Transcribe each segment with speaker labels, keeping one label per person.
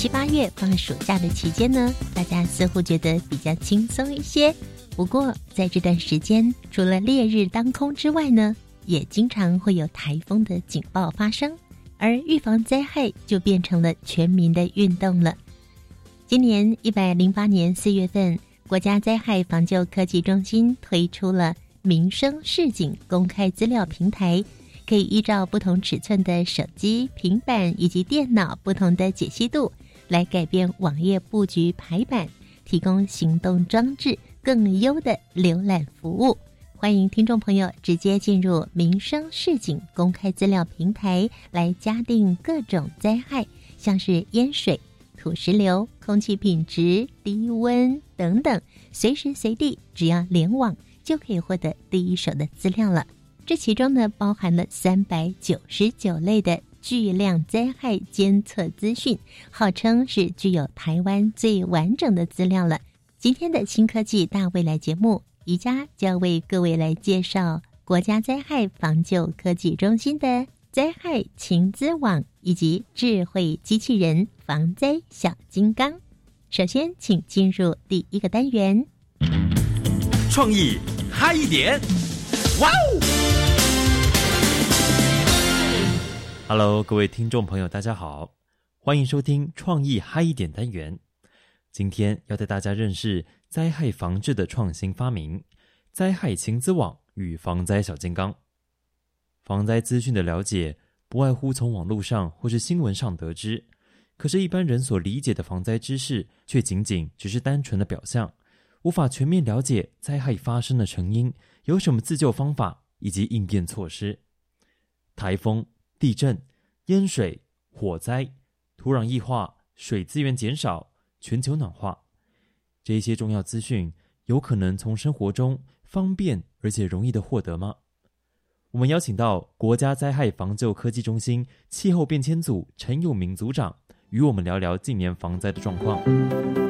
Speaker 1: 七八月放暑假的期间呢，大家似乎觉得比较轻松一些。不过在这段时间，除了烈日当空之外呢，也经常会有台风的警报发生，而预防灾害就变成了全民的运动了。今年一百零八年四月份，国家灾害防救科技中心推出了民生市警公开资料平台。可以依照不同尺寸的手机、平板以及电脑不同的解析度，来改变网页布局排版，提供行动装置更优的浏览服务。欢迎听众朋友直接进入民生市警公开资料平台来加定各种灾害，像是淹水、土石流、空气品质、低温等等，随时随地只要联网就可以获得第一手的资料了。这其中呢，包含了三百九十九类的巨量灾害监测资讯，号称是具有台湾最完整的资料了。今天的新科技大未来节目，宜家将为各位来介绍国家灾害防救科技中心的灾害情资网以及智慧机器人防灾小金刚。首先，请进入第一个单元，
Speaker 2: 创意嗨一点，哇哦！Hello，各位听众朋友，大家好，欢迎收听创意嗨一点单元。今天要带大家认识灾害防治的创新发明——灾害情资网与防灾小金刚。防灾资讯的了解，不外乎从网络上或是新闻上得知，可是，一般人所理解的防灾知识，却仅仅只是单纯的表象，无法全面了解灾害发生的成因、有什么自救方法以及应变措施。台风。地震、淹水、火灾、土壤异化、水资源减少、全球暖化，这些重要资讯有可能从生活中方便而且容易的获得吗？我们邀请到国家灾害防救科技中心气候变迁组陈永明组长，与我们聊聊近年防灾的状况。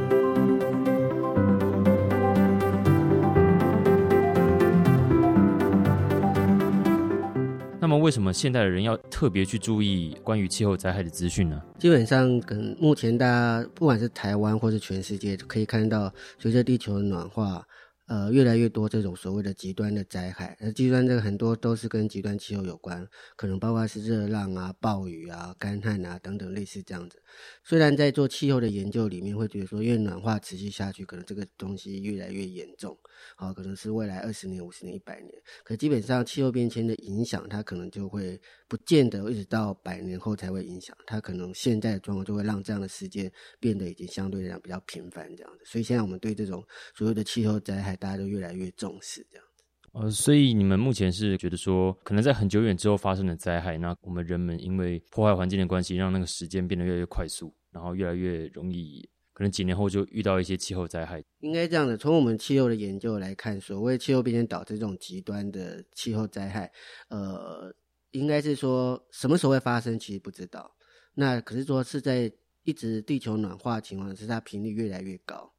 Speaker 2: 那么，为什么现代的人要特别去注意关于气候灾害的资讯呢？
Speaker 3: 基本上，跟目前大家不管是台湾或是全世界，可以看到，随着地球的暖化。呃，越来越多这种所谓的极端的灾害，而极端这个很多都是跟极端气候有关，可能包括是热浪啊、暴雨啊、干旱啊等等类似这样子。虽然在做气候的研究里面会觉得说，越暖化持续下去，可能这个东西越来越严重，好，可能是未来二十年、五十年、一百年，可基本上气候变迁的影响，它可能就会不见得一直到百年后才会影响，它可能现在的状况就会让这样的事件变得已经相对来讲比较频繁这样子。所以现在我们对这种所有的气候灾害，大家都越来越重视这样子，
Speaker 2: 呃，所以你们目前是觉得说，可能在很久远之后发生的灾害，那我们人们因为破坏环境的关系，让那个时间变得越来越快速，然后越来越容易，可能几年后就遇到一些气候灾害。
Speaker 3: 应该这样的，从我们气候的研究来看，所谓气候变迁导致这种极端的气候灾害，呃，应该是说什么时候会发生，其实不知道。那可是说是在一直地球暖化的情况，是它频率越来越高。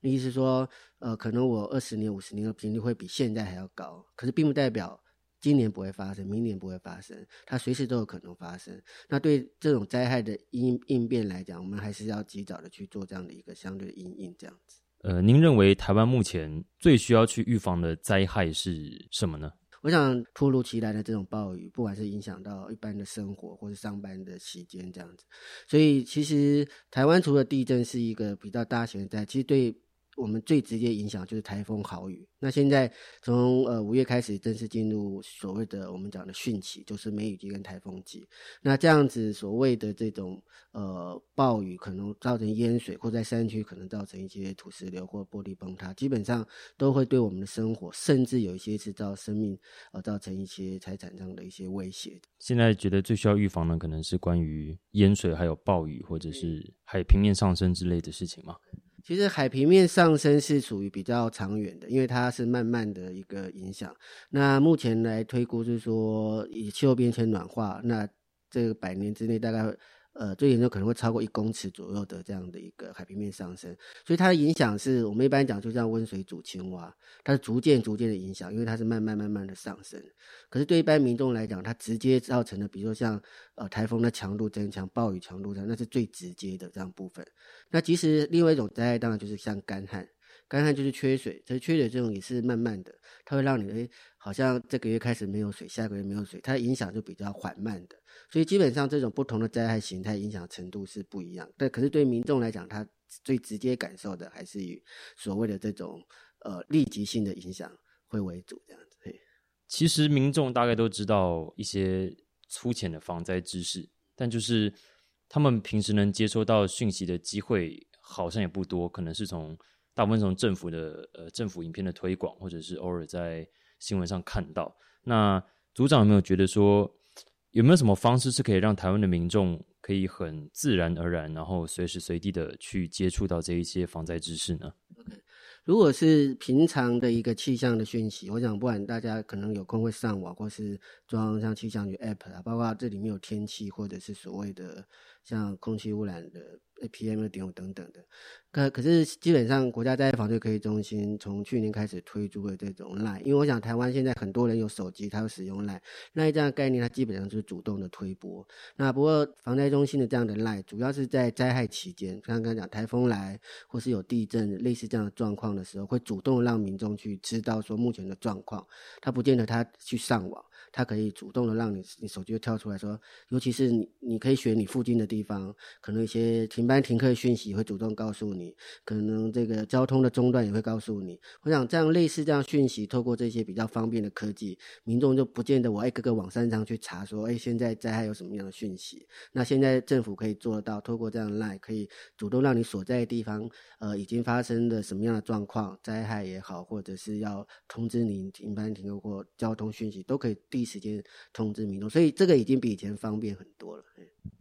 Speaker 3: 意思是说，呃，可能我二十年、五十年的频率会比现在还要高，可是并不代表今年不会发生，明年不会发生，它随时都有可能发生。那对这种灾害的应应变来讲，我们还是要及早的去做这样的一个相对的应应，这样子。
Speaker 2: 呃，您认为台湾目前最需要去预防的灾害是什么呢？
Speaker 3: 我想突如其来的这种暴雨，不管是影响到一般的生活，或是上班的时间这样子，所以其实台湾除了地震是一个比较大型的灾，其实对。我们最直接影响就是台风豪雨。那现在从呃五月开始正式进入所谓的我们讲的汛期，就是梅雨季跟台风季。那这样子所谓的这种呃暴雨可能造成淹水，或在山区可能造成一些土石流或玻璃崩塌，基本上都会对我们的生活，甚至有一些是造生命呃造成一些财产上的一些威胁。
Speaker 2: 现在觉得最需要预防的，可能是关于淹水、还有暴雨，或者是海平面上升之类的事情吗？
Speaker 3: 其实海平面上升是属于比较长远的，因为它是慢慢的一个影响。那目前来推估就是说，以气候变迁暖化，那这个百年之内大概。呃，最严重可能会超过一公尺左右的这样的一个海平面上升，所以它的影响是我们一般讲就像温水煮青蛙，它是逐渐逐渐的影响，因为它是慢慢慢慢的上升。可是对一般民众来讲，它直接造成的，比如说像呃台风的强度增强、暴雨强度增，那是最直接的这样部分。那其实另外一种灾害当然就是像干旱。干旱就是缺水，这缺水这种也是慢慢的，它会让你诶，好像这个月开始没有水，下个月没有水，它影响就比较缓慢的。所以基本上这种不同的灾害形态影响程度是不一样。但可是对民众来讲，他最直接感受的还是以所谓的这种呃立即性的影响会为主这样子。
Speaker 2: 其实民众大概都知道一些粗浅的防灾知识，但就是他们平时能接收到讯息的机会好像也不多，可能是从。大部分从政府的呃政府影片的推广，或者是偶尔在新闻上看到。那组长有没有觉得说，有没有什么方式是可以让台湾的民众可以很自然而然，然后随时随地的去接触到这一些防灾知识呢
Speaker 3: 如果是平常的一个气象的讯息，我想不管大家可能有空会上网，或是装像气象局 App 啊，包括这里面有天气，或者是所谓的像空气污染的。PM 二点五等等的，可可是基本上国家灾害防治科技中心从去年开始推出了这种 Line，因为我想台湾现在很多人有手机，他会使用 Line，那这样的概念它基本上就是主动的推播。那不过防灾中心的这样的 Line 主要是在灾害期间，刚刚讲台风来或是有地震类似这样的状况的时候，会主动让民众去知道说目前的状况，他不见得他去上网。它可以主动的让你，你手机就跳出来说，尤其是你，你可以选你附近的地方，可能一些停班停课的讯息会主动告诉你，可能这个交通的中断也会告诉你。我想这样类似这样讯息，透过这些比较方便的科技，民众就不见得我一个个网站上去查说，哎，现在灾害有什么样的讯息？那现在政府可以做得到，透过这样来可以主动让你所在的地方，呃，已经发生的什么样的状况，灾害也好，或者是要通知你停班停课或交通讯息，都可以。第一时间通知民众，所以这个已经比以前方便很多了。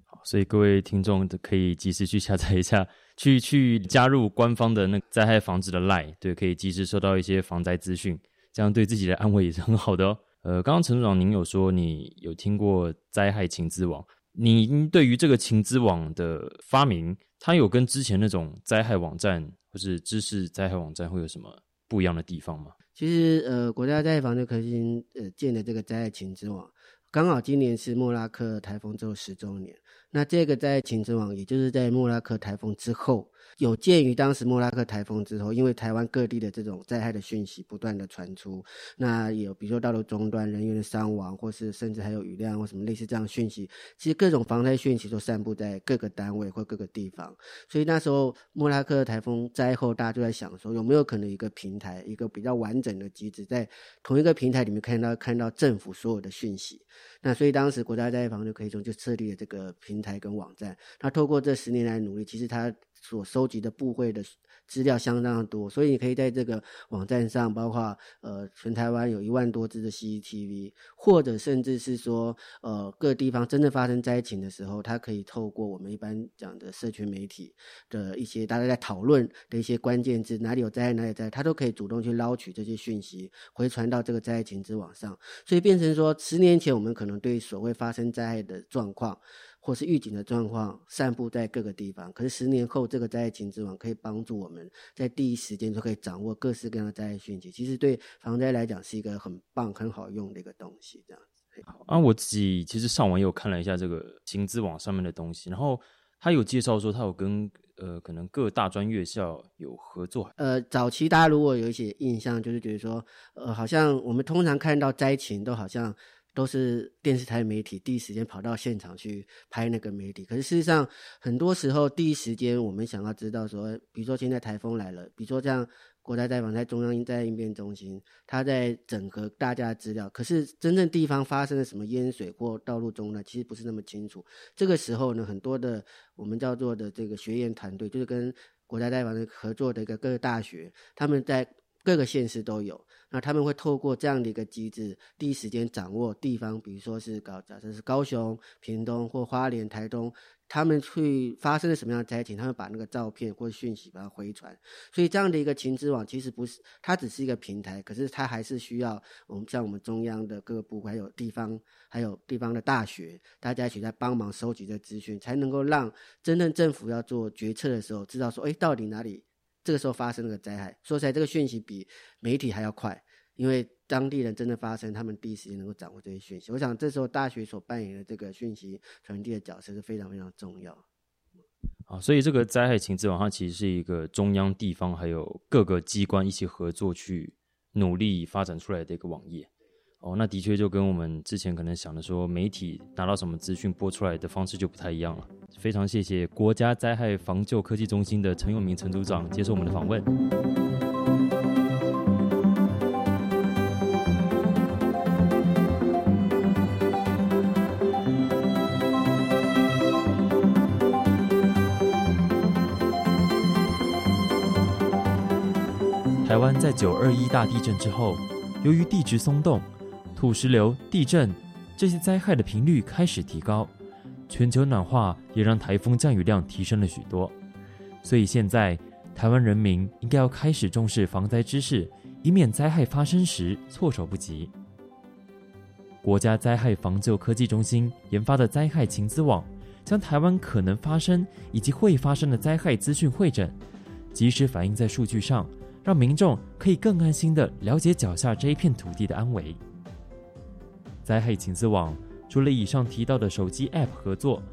Speaker 2: 好，所以各位听众可以及时去下载一下，去去加入官方的那个灾害防治的 Line，对，可以及时收到一些防灾资讯，这样对自己的安慰也是很好的哦。呃，刚刚陈组长您有说你有听过灾害情资网，您对于这个情资网的发明，它有跟之前那种灾害网站或是知识灾害网站会有什么不一样的地方吗？
Speaker 3: 其实，呃，国家灾害防治科技呃建的这个灾害情之网，刚好今年是莫拉克台风之后十周年。那这个灾情之网，也就是在莫拉克台风之后，有鉴于当时莫拉克台风之后，因为台湾各地的这种灾害的讯息不断的传出，那有比如说道路中断、人员的伤亡，或是甚至还有雨量或什么类似这样讯息，其实各种防灾讯息都散布在各个单位或各个地方。所以那时候莫拉克台风灾后，大家就在想说，有没有可能一个平台，一个比较完整的机制，在同一个平台里面看到看到政府所有的讯息。那所以当时国家灾害防治可以说就设立了这个平台跟网站。他透过这十年来努力，其实他所收集的部会的资料相当多，所以你可以在这个网站上，包括呃全台湾有一万多支的 CCTV，或者甚至是说呃各地方真正发生灾情的时候，它可以透过我们一般讲的社群媒体的一些大家在讨论的一些关键字，哪里有灾害哪里灾，它都可以主动去捞取这些讯息，回传到这个灾情之网上，所以变成说十年前我们可对所谓发生灾害的状况。或是预警的状况散布在各个地方，可是十年后这个灾害情之网可以帮助我们在第一时间就可以掌握各式各样的灾害讯息。其实对防灾来讲是一个很棒、很好用的一个东西。这样子
Speaker 2: 啊，我自己其实上网又看了一下这个情之网上面的东西，然后他有介绍说他有跟呃可能各大专院校有合作。
Speaker 3: 呃，早期大家如果有一些印象，就是觉得说呃好像我们通常看到灾情都好像。都是电视台媒体第一时间跑到现场去拍那个媒体。可是事实上，很多时候第一时间我们想要知道说，比如说现在台风来了，比如说像国家灾防在中央灾应变中心，它在整合大家的资料。可是真正地方发生了什么淹水或道路中呢？其实不是那么清楚。这个时候呢，很多的我们叫做的这个学研团队，就是跟国家灾防的合作的一个各个大学，他们在各个县市都有。那他们会透过这样的一个机制，第一时间掌握地方，比如说是高，假设是高雄、屏东或花莲、台东，他们去发生了什么样的灾情，他们把那个照片或讯息把它回传。所以这样的一个情资网其实不是，它只是一个平台，可是它还是需要我们像我们中央的各个部，还有地方，还有地方的大学，大家一起在帮忙收集这资讯，才能够让真正政府要做决策的时候，知道说，哎，到底哪里。这个时候发生那个灾害，说起来这个讯息比媒体还要快，因为当地人真的发生，他们第一时间能够掌握这些讯息。我想这时候大学所扮演的这个讯息传递的角色是非常非常重要。
Speaker 2: 啊，所以这个灾害情资网它其实是一个中央、地方还有各个机关一起合作去努力发展出来的一个网页。哦，那的确就跟我们之前可能想的说，媒体拿到什么资讯播出来的方式就不太一样了。非常谢谢国家灾害防救科技中心的陈永明陈组长接受我们的访问。台湾在九二一大地震之后，由于地质松动、土石流、地震这些灾害的频率开始提高。全球暖化也让台风降雨量提升了许多，所以现在台湾人民应该要开始重视防灾知识，以免灾害发生时措手不及。国家灾害防救科技中心研发的灾害情资网，将台湾可能发生以及会发生的灾害资讯会诊，及时反映在数据上，让民众可以更安心的了解脚下这一片土地的安危。灾害情资网。除了以上提到的手机 App 合作，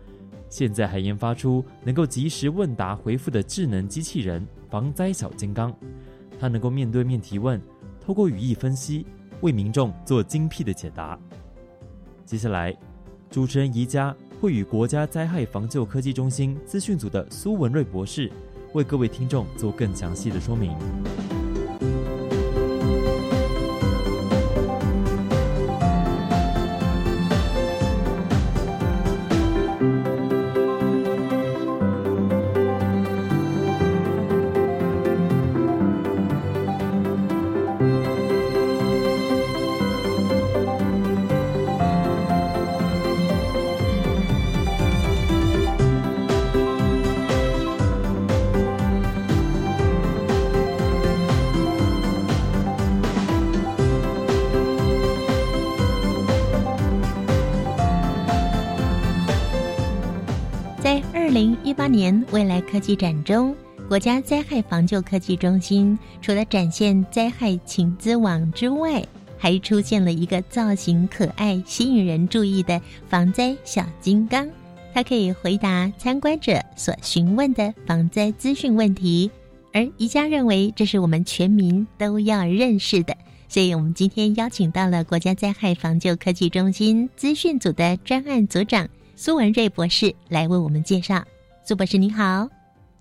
Speaker 2: 现在还研发出能够及时问答回复的智能机器人“防灾小金刚”。它能够面对面提问，透过语义分析，为民众做精辟的解答。接下来，主持人宜家会与国家灾害防救科技中心资讯组的苏文瑞博士，为各位听众做更详细的说明。
Speaker 1: 中，国家灾害防救科技中心除了展现灾害情资网之外，还出现了一个造型可爱、吸引人注意的防灾小金刚。它可以回答参观者所询问的防灾资讯问题，而宜家认为这是我们全民都要认识的，所以我们今天邀请到了国家灾害防救科技中心资讯组的专案组长苏文瑞博士来为我们介绍。苏博士你好，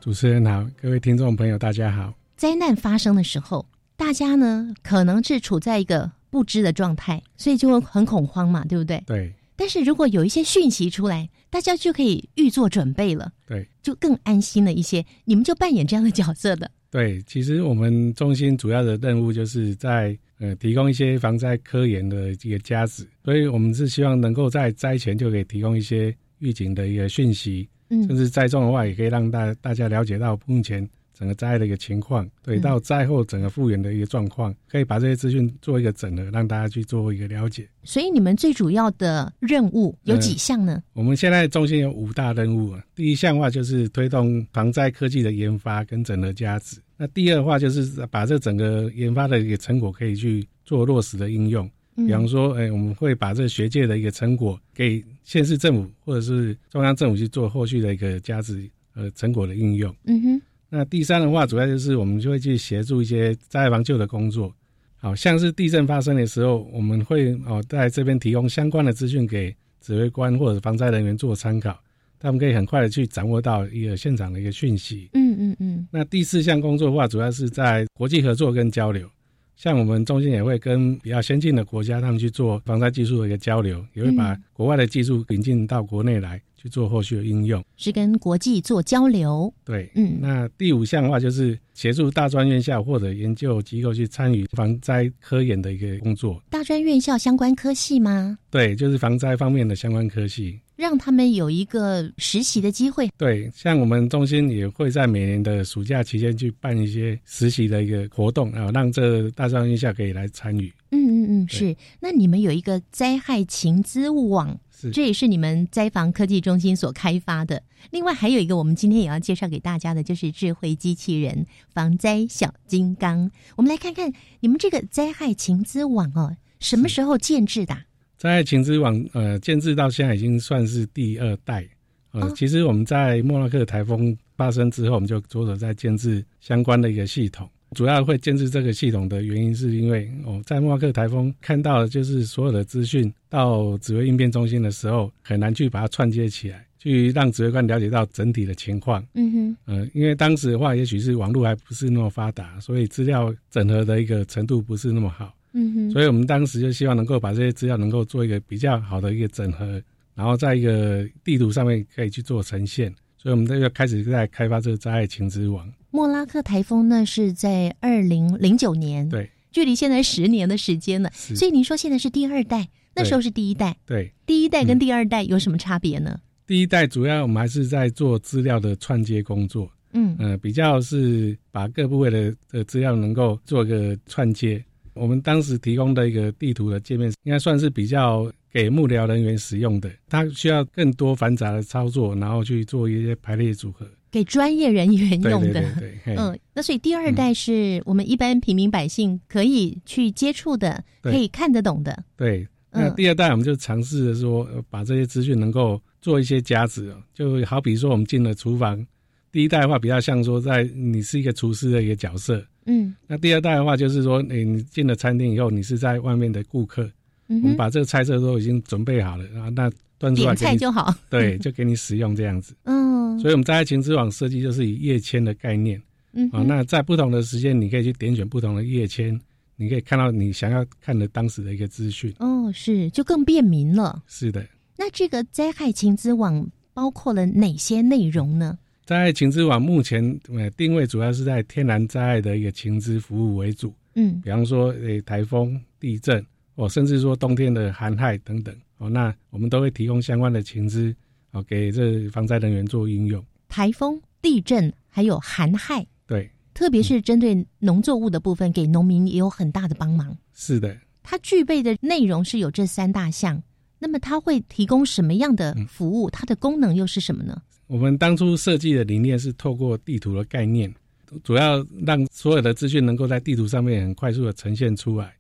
Speaker 4: 主持人好，各位听众朋友大家好。
Speaker 1: 灾难发生的时候，大家呢可能是处在一个不知的状态，所以就会很恐慌嘛，对不对？
Speaker 4: 对。
Speaker 1: 但是如果有一些讯息出来，大家就可以预做准备了，
Speaker 4: 对，
Speaker 1: 就更安心了一些。你们就扮演这样的角色的。
Speaker 4: 对，其实我们中心主要的任务就是在呃提供一些防灾科研的一个价值，所以我们是希望能够在灾前就可以提供一些预警的一个讯息。甚至灾种的话，也可以让大大家了解到目前整个灾害的一个情况，对，到灾后整个复原的一个状况，可以把这些资讯做一个整合，让大家去做一个了解。
Speaker 1: 所以你们最主要的任务有几项呢？
Speaker 4: 我们现在中心有五大任务啊。第一项的话就是推动防灾科技的研发跟整合价值。那第二的话就是把这整个研发的一个成果可以去做落实的应用。比方说，哎，我们会把这学界的一个成果给县市政府或者是中央政府去做后续的一个价值呃成果的应用。嗯哼。那第三的话，主要就是我们就会去协助一些灾害防救的工作，好像是地震发生的时候，我们会哦在这边提供相关的资讯给指挥官或者防灾人员做参考，他们可以很快的去掌握到一个现场的一个讯息。
Speaker 1: 嗯嗯嗯，
Speaker 4: 那第四项工作的话，主要是在国际合作跟交流。像我们中心也会跟比较先进的国家，他们去做防灾技术的一个交流，也会把国外的技术引进到国内来去做后续的应用。
Speaker 1: 是跟国际做交流。
Speaker 4: 对，
Speaker 1: 嗯
Speaker 4: 那第五项的话，就是协助大专院校或者研究机构去参与防灾科研的一个工作。
Speaker 1: 大专院校相关科系吗？
Speaker 4: 对，就是防灾方面的相关科系。
Speaker 1: 让他们有一个实习的机会。
Speaker 4: 对，像我们中心也会在每年的暑假期间去办一些实习的一个活动啊，让这大专院校可以来参与。
Speaker 1: 嗯嗯嗯，是。那你们有一个灾害情资网，
Speaker 4: 是
Speaker 1: 这也是你们灾防科技中心所开发的。另外还有一个，我们今天也要介绍给大家的，就是智慧机器人防灾小金刚。我们来看看你们这个灾害情资网哦，什么时候建制的啊？
Speaker 4: 在情之网呃建制到现在已经算是第二代。呃，
Speaker 1: 哦
Speaker 4: 其实我们在莫拉克台风发生之后，我们就着手在建制相关的一个系统。主要会建制这个系统的原因，是因为哦，在莫拉克台风看到的就是所有的资讯到指挥应变中心的时候，很难去把它串接起来，去让指挥官了解到整体的情况。
Speaker 1: 嗯哼，
Speaker 4: 呃，因为当时的话，也许是网络还不是那么发达，所以资料整合的一个程度不是那么好。
Speaker 1: 嗯哼，
Speaker 4: 所以我们当时就希望能够把这些资料能够做一个比较好的一个整合，然后在一个地图上面可以去做呈现。所以我们这个开始在开发这个灾害情资网。
Speaker 1: 莫拉克台风呢是在二零零九年，
Speaker 4: 对
Speaker 1: 距离现在十年的时间了。所以您说现在是第二代，那时候是第一代，
Speaker 4: 对，
Speaker 1: 第一代跟第二代有什么差别呢？
Speaker 4: 第一代主要我们还是在做资料的串接工作，
Speaker 1: 嗯
Speaker 4: 呃，比较是把各部位的的资料能够做个串接。我们当时提供的一个地图的界面，应该算是比较给幕僚人员使用的，它需要更多繁杂的操作，然后去做一些排列组合。
Speaker 1: 给专业人员用的。
Speaker 4: 对对对，嘿
Speaker 1: 嗯，那所以第二代是我们一般平民百姓可以去接触的，
Speaker 4: 对
Speaker 1: 可以看得懂的。
Speaker 4: 对，那
Speaker 1: 嗯
Speaker 4: 第二代我们就尝试着说，呃把这些资讯能够做一些加值哦，就好比说我们进了厨房，第一代的话比较像说在你是一个厨师的一个角色，
Speaker 1: 嗯
Speaker 4: 那第二代的话就是说，诶，你进了餐厅以后，你是在外面的顾客，
Speaker 1: 嗯，
Speaker 4: 我们把这个菜色都已经准备好了，然后那端出来
Speaker 1: 点
Speaker 4: 给你，
Speaker 1: 菜就好。
Speaker 4: 对，就给你使用这样子。
Speaker 1: 嗯，
Speaker 4: 所以我们在情之网设计就是以页签的概念啊，
Speaker 1: 嗯啊
Speaker 4: 那在不同的时间，你可以去点选不同的页签，你可以看到你想要看的当时的一个资讯。
Speaker 1: 哦是就更便民了。
Speaker 4: 是的。
Speaker 1: 那这个灾害情资网包括了哪些内容呢？
Speaker 4: 在情资网目前呃定位主要是在天然灾害的一个情资服务为主，
Speaker 1: 嗯
Speaker 4: 比方说诶台风、地震，哦甚至说冬天的寒害等等，哦那我们都会提供相关的情资，哦给这防灾人员做应用。
Speaker 1: 台风、地震还有寒害，
Speaker 4: 对，
Speaker 1: 特别是针对农作物的部分，给农民也有很大的帮忙。
Speaker 4: 是的，
Speaker 1: 它具备的内容是有这三大项，那么它会提供什么样的服务？它的功能又是什么呢？
Speaker 4: 我们当初设计的理念是透过地图的概念，主要让所有的资讯能够在地图上面很快速的呈现出来，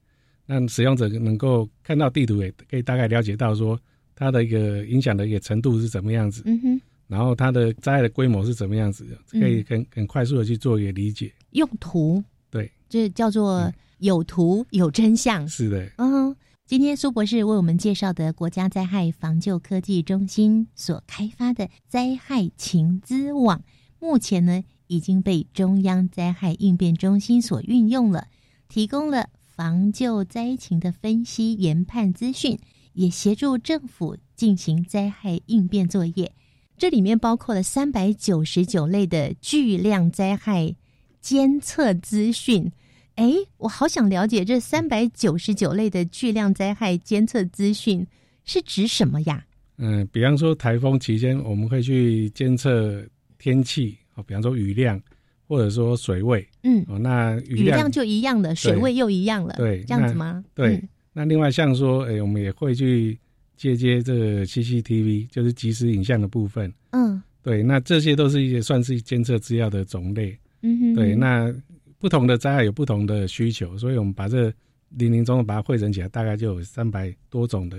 Speaker 4: 让使用者能够看到地图，也可以大概了解到说它的一个影响的一个程度是怎么样子，
Speaker 1: 嗯哼，
Speaker 4: 然后它的灾害的规模是怎么样子的，
Speaker 1: 嗯
Speaker 4: 可以很很快速的去做一个理解。
Speaker 1: 用图，
Speaker 4: 对，
Speaker 1: 这叫做有图有真相。
Speaker 4: 是的，
Speaker 1: 嗯，今天苏博士为我们介绍的国家灾害防救科技中心所开发的灾害情资网，目前呢已经被中央灾害应变中心所运用了，提供了防救灾情的分析研判资讯，也协助政府进行灾害应变作业。这里面包括了三百九十九类的巨量灾害监测资讯。哎，我好想了解这三百九十九类的巨量灾害监测资讯是指什么呀？
Speaker 4: 嗯，比方说台风期间，我们会去监测天气，哦，比方说雨量或者说水位，
Speaker 1: 嗯，
Speaker 4: 哦，那雨
Speaker 1: 雨量就一样的，水位又一样了，
Speaker 4: 对
Speaker 1: 这样子吗？
Speaker 4: 对，
Speaker 1: 嗯
Speaker 4: 那另外像说，哎、我们也会去接接这个 CCTV，就是即时影像的部分。
Speaker 1: 嗯
Speaker 4: 对，那这些都是一些算是监测资料的种类。
Speaker 1: 嗯哼，
Speaker 4: 对，那不同的灾害有不同的需求，所以我们把这零零总总把它汇整起来，大概就有三百多种的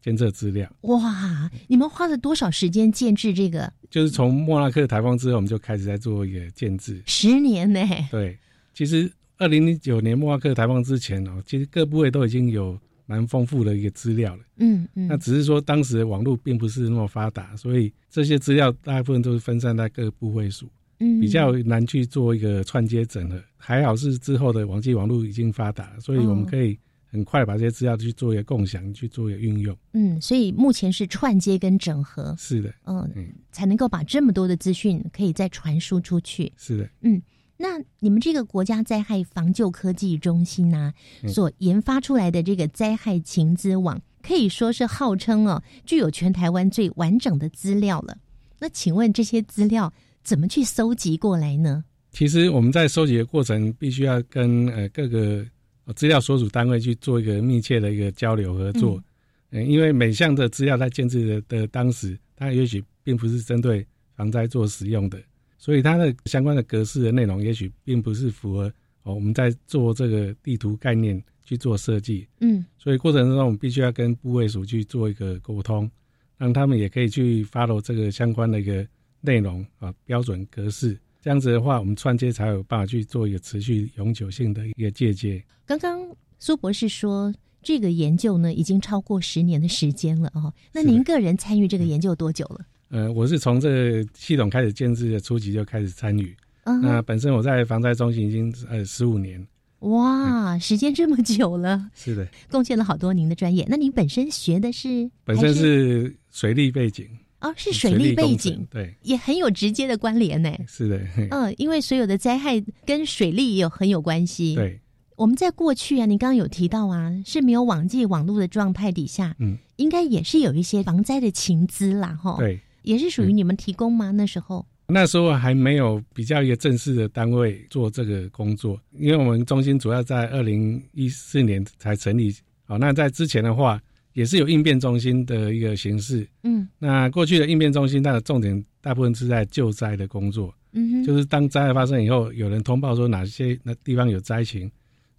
Speaker 4: 监测资料。
Speaker 1: 哇，你们花了多少时间建制这个？
Speaker 4: 就是从莫拉克台风之后，我们就开始在做一个建制。
Speaker 1: 十年呢？
Speaker 4: 对，其实二零零九年莫拉克台风之前哦，其实各部位都已经有蛮丰富的一个资料了。
Speaker 1: 嗯嗯，
Speaker 4: 那只是说当时的网络并不是那么发达，所以这些资料大部分都是分散在各个部位数，
Speaker 1: 嗯
Speaker 4: 比较难去做一个串接整合。还好是之后的网际网络已经发达了，所以我们
Speaker 1: 哦
Speaker 4: 可以很快把这些资料去做一个共享，去做一个运用。
Speaker 1: 嗯，所以目前是串接跟整合，
Speaker 4: 是的，
Speaker 1: 嗯，
Speaker 4: 嗯，
Speaker 1: 才能够把这么多的资讯可以再传输出去。
Speaker 4: 是的。
Speaker 1: 嗯那你们这个国家灾害防救科技中心呢、
Speaker 4: 嗯
Speaker 1: 所研发出来的这个灾害情资网，可以说是号称哦，具有全台湾最完整的资料了。那请问这些资料怎么去收集过来呢？
Speaker 4: 其实我们在收集的过程，必须要跟呃各个呃资料所属单位去做一个密切的一个交流合作。嗯、因为每项的资料在建制的的当时，它也许并不是针对防灾做使用的，所以它的相关的格式的内容，也许并不是符合哦我们在做这个地图概念去做设计。
Speaker 1: 嗯
Speaker 4: 所以过程中，我们必须要跟部位署去做一个沟通，让他们也可以去 follow 这个相关的一个内容啊标准格式。这样子的话，我们串接才有办法去做一个持续永久性的一个借接。
Speaker 1: 刚刚苏博士说，这个研究呢已经超过十年的时间了哦。那您个人参与这个研究多久了？
Speaker 4: 呃，我是从这个系统开始建制的初期就开始参与。
Speaker 1: 嗯
Speaker 4: 那本身我在防灾中心已经呃十五年，
Speaker 1: 哇，时间这么久了，
Speaker 4: 是的，
Speaker 1: 贡献了好多您的专业。那您本身学的是？
Speaker 4: 本身是水利背景，
Speaker 1: 哦，是水利背景，
Speaker 4: 对，
Speaker 1: 也很有直接的关联呢。
Speaker 4: 是的，嘿
Speaker 1: 嗯，因为所有的灾害跟水利也有很有关系。，
Speaker 4: 对，
Speaker 1: 我们在过去啊，你刚刚有提到啊，是没有网际网络的状态底下，
Speaker 4: 嗯，
Speaker 1: 应该也是有一些防灾的情资啦，哈，，
Speaker 4: 对。
Speaker 1: 也是属于你们提供吗？那时候，
Speaker 4: 那时候还没有比较一个正式的单位做这个工作，因为我们中心主要在二零一四年才成立。好，那在之前的话，也是有应变中心的一个形式。
Speaker 1: 嗯
Speaker 4: 那过去的应变中心，它的重点大部分是在救灾的工作，
Speaker 1: 嗯哼，
Speaker 4: 就是当灾害发生以后，有人通报说哪些那地方有灾情，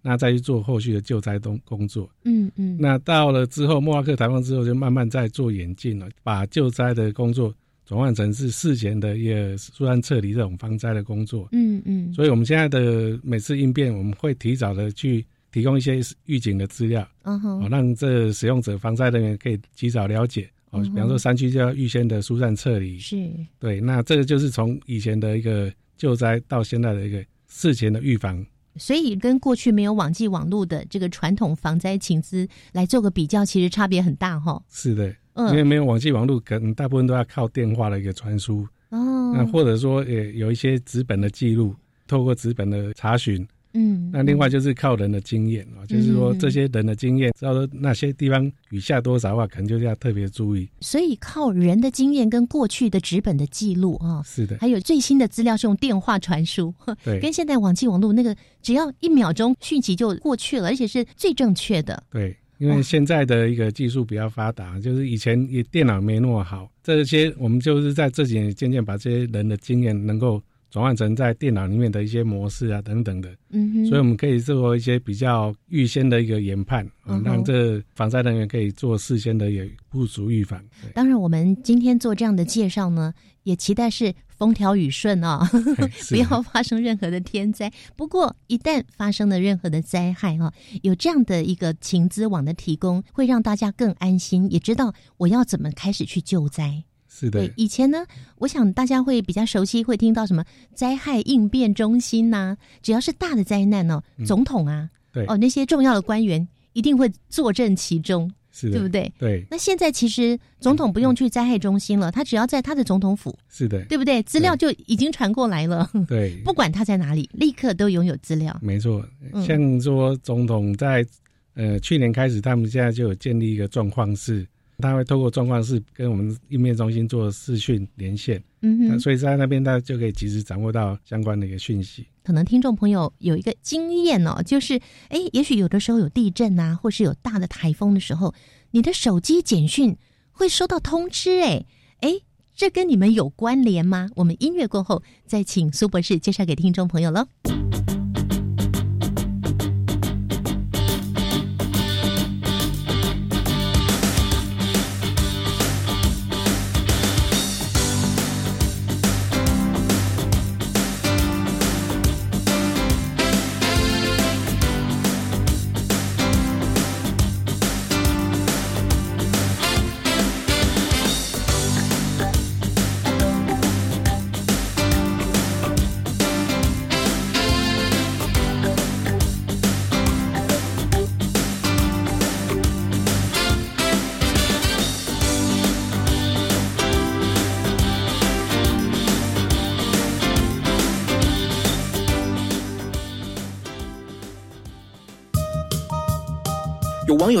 Speaker 4: 那再去做后续的救灾工工作。
Speaker 1: 嗯嗯，
Speaker 4: 那到了之后，莫拉克台风之后，就慢慢在做演进了，把救灾的工作转换成是事前的一个疏散撤离这种防灾的工作。
Speaker 1: 嗯嗯，
Speaker 4: 所以我们现在的每次应变，我们会提早的去提供一些预警的资料，
Speaker 1: 嗯哼
Speaker 4: 哦，，让这使用者、防灾人员可以及早了解。比方说山区就要预先的疏散撤离。
Speaker 1: 是，
Speaker 4: 对，那这个就是从以前的一个救灾到现在的一个事前的预防。
Speaker 1: 所以跟过去没有网际网络的这个传统防灾情资来做个比较，其实差别很大哈。
Speaker 4: 是的，因为
Speaker 1: 嗯，
Speaker 4: 没有网际网络，可能大部分都要靠电话的一个传输。
Speaker 1: 哦，
Speaker 4: 那或者说，也有一些纸本的记录，透过纸本的查询。
Speaker 1: 嗯，
Speaker 4: 那另外就是靠人的经验啊，就是说
Speaker 1: 嗯
Speaker 4: 这些人的经验，知道说哪些地方雨下多少的话，可能就是要特别注意。
Speaker 1: 所以靠人的经验跟过去的纸本的记录啊，
Speaker 4: 是的，
Speaker 1: 还有最新的资料是用电话传输，
Speaker 4: 对。
Speaker 1: 跟现在网际网络那个只要一秒钟讯息就过去了，而且是最正确的。
Speaker 4: 对，因为现在的一个技术比较发达，就是以前也电脑没那么好，这些我们就是在这几年渐渐把这些人的经验能够转换成在电脑里面的一些模式啊等等的，
Speaker 1: 嗯哼，
Speaker 4: 所以我们可以做一些比较预先的一个研判，啊
Speaker 1: 嗯哼
Speaker 4: 让这防灾人员可以做事先的也部署预防。对
Speaker 1: 当然，我们今天做这样的介绍呢，也期待是风调雨顺啊、不要发生任何的天灾。不过，一旦发生了任何的灾害啊，有这样的一个情资网的提供，会让大家更安心，也知道我要怎么开始去救灾。
Speaker 4: 是的。
Speaker 1: 对，，以前呢，我想大家会比较熟悉，会听到什么灾害应变中心呐、只要是大的灾难哦，总统啊，
Speaker 4: 嗯对。
Speaker 1: 哦那些重要的官员一定会坐镇其中，
Speaker 4: 是的，
Speaker 1: 对不对？
Speaker 4: 对，
Speaker 1: 那现在其实总统不用去灾害中心了，他只要在他的总统府，
Speaker 4: 是的，
Speaker 1: 对不对？资料就已经传过来了，
Speaker 4: 对，
Speaker 1: 不管他在哪里，立刻都拥有资料。
Speaker 4: 没错，
Speaker 1: 嗯。
Speaker 4: 像说总统在呃去年开始，他们现在就有建立一个状况室，他会透过状况室跟我们应变中心做视讯连线，那
Speaker 1: 嗯哼，
Speaker 4: 所以在那边他就可以及时掌握到相关的一个讯息。
Speaker 1: 可能听众朋友有一个经验哦，就是哎，也许有的时候有地震啊，或是有大的台风的时候，你的手机简讯会收到通知，哎哎。这跟你们有关联吗？我们音乐过后再请苏博士介绍给听众朋友喽。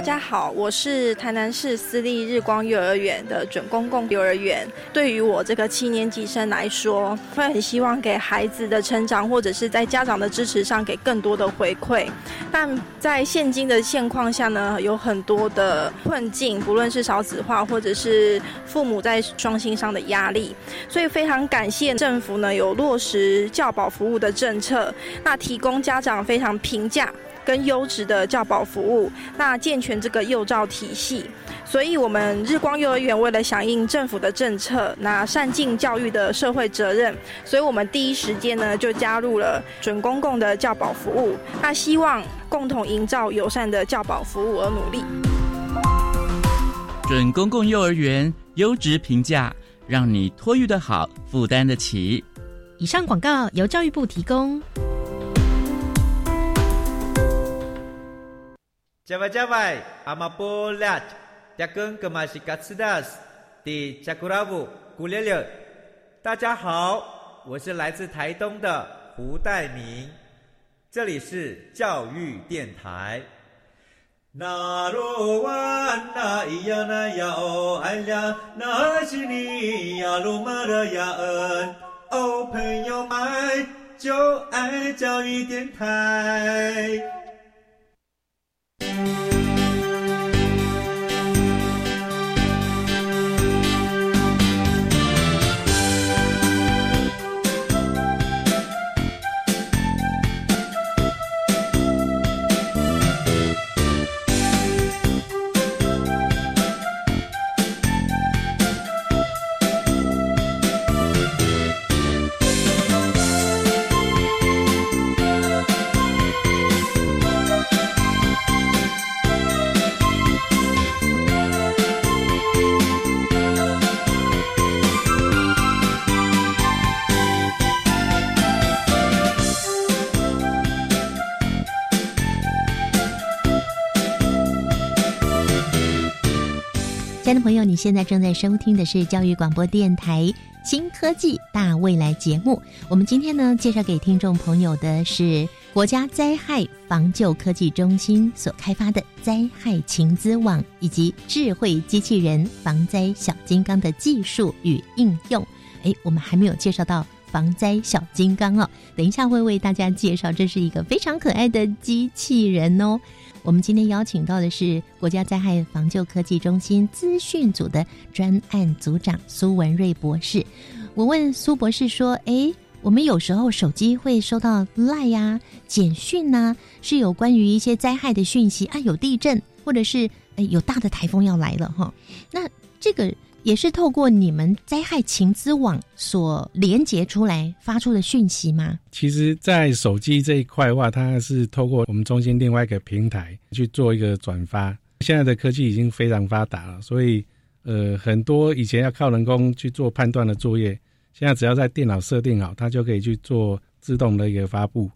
Speaker 5: 大家好，我是台南市私立日光幼儿园的准公共幼儿园。对于我这个七年级生来说，会很希望给孩子的成长，或者是在家长的支持上给更多的回馈。但在现今的现况下呢，有很多的困境，不论是少子化，或者是父母在双薪上的压力，所以非常感谢政府呢有落实教保服务的政策，那提供家长非常平价。跟优质的教保服务，那健全这个幼教体系，所以我们日光幼儿园为了响应政府的政策，那善尽教育的社会责任，所以我们第一时间呢就加入了准公共的教保服务，那希望共同营造友善的教保服务而努力。
Speaker 6: 准公共幼儿园优质评价，让你托育的好，负担得起。
Speaker 1: 以上广告由教育部提供。
Speaker 7: 加外加外，阿玛波拉，扎根格玛西卡斯达斯，迪加库拉布古列列。大家好，我是来自台东的胡代明，这里是教育电台。那罗哇那咿呀那呀哦哎呀，那是你呀鲁玛的呀恩哦，朋友们就爱教育电台。
Speaker 1: 亲爱的朋友，你现在正在收听的是教育广播电台《新科技大未来》节目。我们今天呢，介绍给听众朋友的是国家灾害防救科技中心所开发的灾害情资网以及智慧机器人防灾小金刚的技术与应用。哎，我们还没有介绍到防灾小金刚哦，等一下会为大家介绍，这是一个非常可爱的机器人哦。我们今天邀请到的是国家灾害防救科技中心资讯组的专案组长苏文瑞博士。我问苏博士说：“哎，我们有时候手机会收到赖呀、简讯呐，是有关于一些灾害的讯息啊，有地震或者是哎有大的台风要来了哈。那这个。”也是透过你们灾害情资网所连接出来发出的讯息吗？
Speaker 4: 其实，在手机这一块的话，它是透过我们中心另外一个平台去做一个转发。现在的科技已经非常发达了，所以呃，很多以前要靠人工去做判断的作业，现在只要在电脑设定好，它就可以去做自动的一个发布，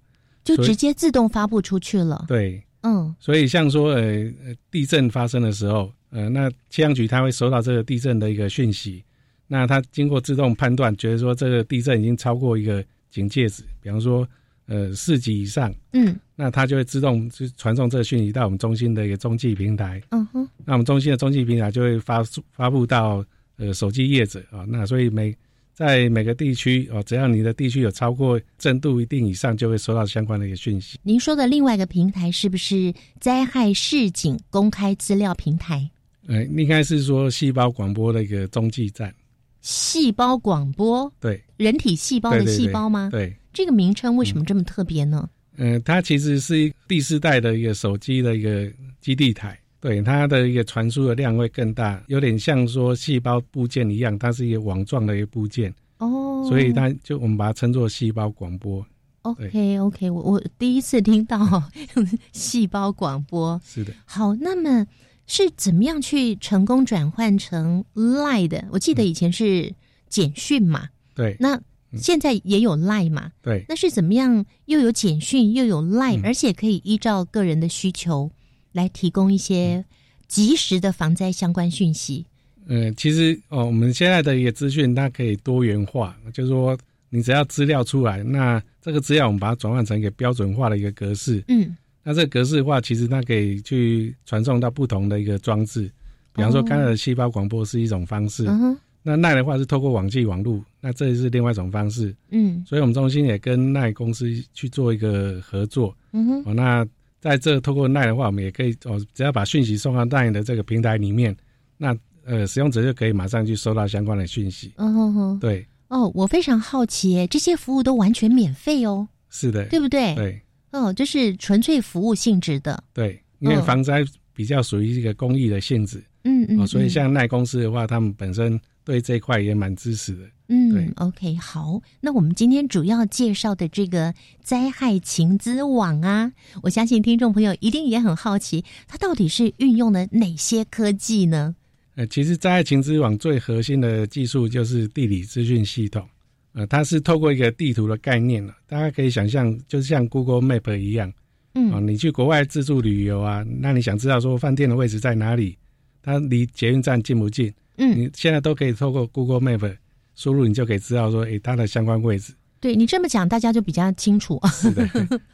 Speaker 1: 就直接自动发布出去了。
Speaker 4: 对，
Speaker 1: 嗯，
Speaker 4: 所以像说呃，地震发生的时候。呃，那气象局它会收到这个地震的一个讯息，那它经过自动判断，觉得说这个地震已经超过一个警戒值，比方说呃四级以上，
Speaker 1: 嗯，
Speaker 4: 那它就会自动就传送这个讯息到我们中心的一个中继平台，
Speaker 1: 嗯哼，
Speaker 4: 那我们中心的中继平台就会发发布到呃手机业者啊，那所以每在每个地区哦，只要你的地区有超过震度一定以上，就会收到相关的一个讯息。
Speaker 1: 您说的另外一个平台是不是灾害市警公开资料平台？
Speaker 4: 呃，应该是说细胞广播的一个中继站。
Speaker 1: 细胞广播，
Speaker 4: 对，
Speaker 1: 人体细胞的细胞吗？
Speaker 4: 对，
Speaker 1: 这个名称为什么这么特别呢？
Speaker 4: 嗯，它其实是第四代的一个手机的一个基地台，对，它的一个传输的量会更大，有点像说细胞部件一样，它是一个网状的一个部件。
Speaker 1: 哦，
Speaker 4: 所以它就我们把它称作细胞广播。
Speaker 1: OK OK，我我第一次听到 细胞广播。
Speaker 4: 是的，
Speaker 1: 好，那么是怎么样去成功转换成 Line 的？我记得以前是简讯嘛，
Speaker 4: 对，
Speaker 1: 那现在也有 Line 嘛，
Speaker 4: 对，
Speaker 1: 那是怎么样又有简讯又有 Line，、
Speaker 4: 嗯。
Speaker 1: 而且可以依照个人的需求来提供一些及时的防灾相关讯息。
Speaker 4: 嗯，其实哦，我们现在的一个资讯它可以多元化，就是说你只要资料出来，那这个资料我们把它转换成一个标准化的一个格式，
Speaker 1: 嗯，
Speaker 4: 那这个格式化其实它可以去传送到不同的一个装置，比方说
Speaker 1: 哦。
Speaker 4: 刚才的细胞广播是一种方式，
Speaker 1: 嗯哼，
Speaker 4: 那奈的话是透过网际网路，那这是另外一种方式，
Speaker 1: 嗯。
Speaker 4: 所以我们中心也跟奈公司去做一个合作，
Speaker 1: 嗯哼，
Speaker 4: 哦，那在这透过奈的话，我们也可以哦，只要把讯息送到奈的这个平台里面，那呃使用者就可以马上去收到相关的讯息。
Speaker 1: 嗯哼哼，
Speaker 4: 对，
Speaker 1: 哦，我非常好奇耶，这些服务都完全免费哦，
Speaker 4: 是的，
Speaker 1: 对不对？
Speaker 4: 对
Speaker 1: 哦，就是纯粹服务性质的。
Speaker 4: 对，因为
Speaker 1: 嗯
Speaker 4: 防灾比较属于一个公益的性质，
Speaker 1: 嗯嗯，
Speaker 4: 哦，所以
Speaker 1: 嗯
Speaker 4: 像奈公司的话，他们本身对这一块也蛮支持的。
Speaker 1: 嗯
Speaker 4: 对
Speaker 1: ，OK，好，那我们今天主要介绍的这个灾害情资网啊，我相信听众朋友一定也很好奇，它到底是运用了哪些科技呢？
Speaker 4: 呃，其实灾害情资网最核心的技术就是地理资讯系统，呃，它是透过一个地图的概念了，大家可以想象，就是像 Google Map 一样，
Speaker 1: 嗯
Speaker 4: 啊、你去国外自助旅游啊，那你想知道说饭店的位置在哪里，它离捷运站近不近，
Speaker 1: 嗯，
Speaker 4: 你现在都可以透过 Google Map 输入，你就可以知道说，诶，它的相关位置。
Speaker 1: 对你这么讲，大家就比较清楚，
Speaker 4: 是的，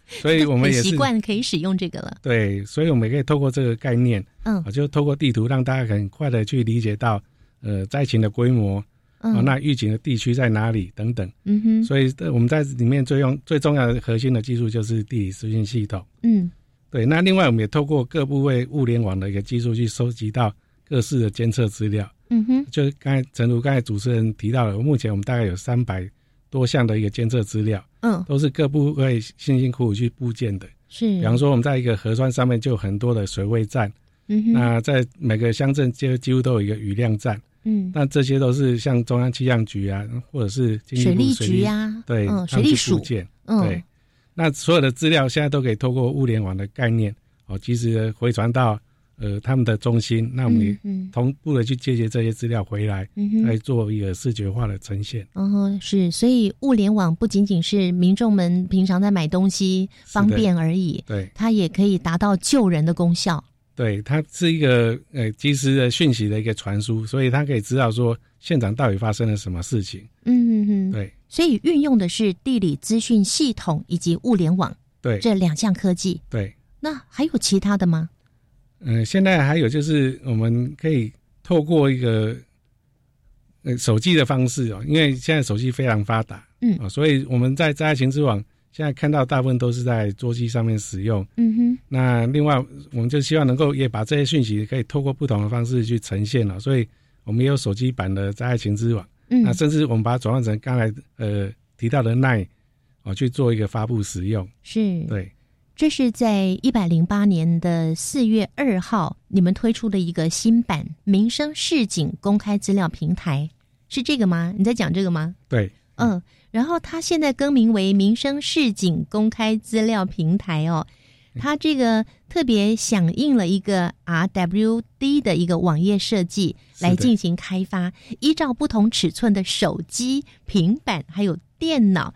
Speaker 4: 所以 我们也
Speaker 1: 习惯可以使用这个了。
Speaker 4: 对，所以我们也可以透过这个概念，
Speaker 1: 嗯
Speaker 4: 啊，就透过地图让大家很快的去理解到，呃，灾情的规模，
Speaker 1: 嗯
Speaker 4: 啊，那预警的地区在哪里等等。
Speaker 1: 嗯哼，
Speaker 4: 所以呃我们在里面最用最重要的核心的技术就是地理资讯系统。
Speaker 1: 嗯
Speaker 4: 对，那另外我们也透过各部位物联网的一个技术去收集到各式的监测资料。
Speaker 1: 嗯哼，
Speaker 4: 就是刚才陈如刚才主持人提到了，目前我们大概有三百多项的一个监测资料，
Speaker 1: 嗯，
Speaker 4: 都是各部位辛辛苦苦去布建的。
Speaker 1: 是，
Speaker 4: 比方说我们在一个河川上面就有很多的水位站，
Speaker 1: 嗯哼，
Speaker 4: 那在每个乡镇就几乎都有一个雨量站，
Speaker 1: 嗯，
Speaker 4: 那这些都是像中央气象局啊，或者是
Speaker 1: 水利局呀
Speaker 4: 对，
Speaker 1: 水利署
Speaker 4: 布建，
Speaker 1: 嗯
Speaker 4: 对。那所有的资料现在都可以透过物联网的概念哦，及时的回传到呃他们的中心，那我们也同步的去借鉴这些资料回来，
Speaker 1: 嗯哼
Speaker 4: 来做一个视觉化的呈现。
Speaker 1: 哦，是，所以物联网不仅仅是民众们平常在买东西方便而已，
Speaker 4: 对
Speaker 1: 它也可以达到救人的功效。
Speaker 4: 对，它是一个呃及时的讯息的一个传输，所以它可以知道说现场到底发生了什么事情。
Speaker 1: 嗯嗯嗯，
Speaker 4: 对
Speaker 1: 所以运用的是地理资讯系统以及物联网
Speaker 4: 对
Speaker 1: 这两项科技。
Speaker 4: 对，
Speaker 1: 那还有其他的吗？
Speaker 4: 呃，现在还有就是我们可以透过一个呃手机的方式哦，因为现在手机非常发达，
Speaker 1: 嗯
Speaker 4: 啊、所以我们在灾害情之网现在看到大部分都是在桌机上面使用。
Speaker 1: 嗯哼，
Speaker 4: 那另外，我们就希望能够也把这些讯息可以透过不同的方式去呈现了，所以我们也有手机版的在爱情之网，
Speaker 1: 嗯
Speaker 4: 那甚至我们把它转换成刚才呃提到的 Nine 哦去做一个发布使用。
Speaker 1: 是，
Speaker 4: 对，
Speaker 1: 这是在一百零八年的四月二号，你们推出的一个新版民生市井公开资料平台，是这个吗？你在讲这个吗？
Speaker 4: 对，
Speaker 1: 嗯，然后它现在更名为民生市井公开资料平台哦。它这个特别响应了一个 RWD 的一个网页设计来进行开发，依照不同尺寸的手机、平板还有电脑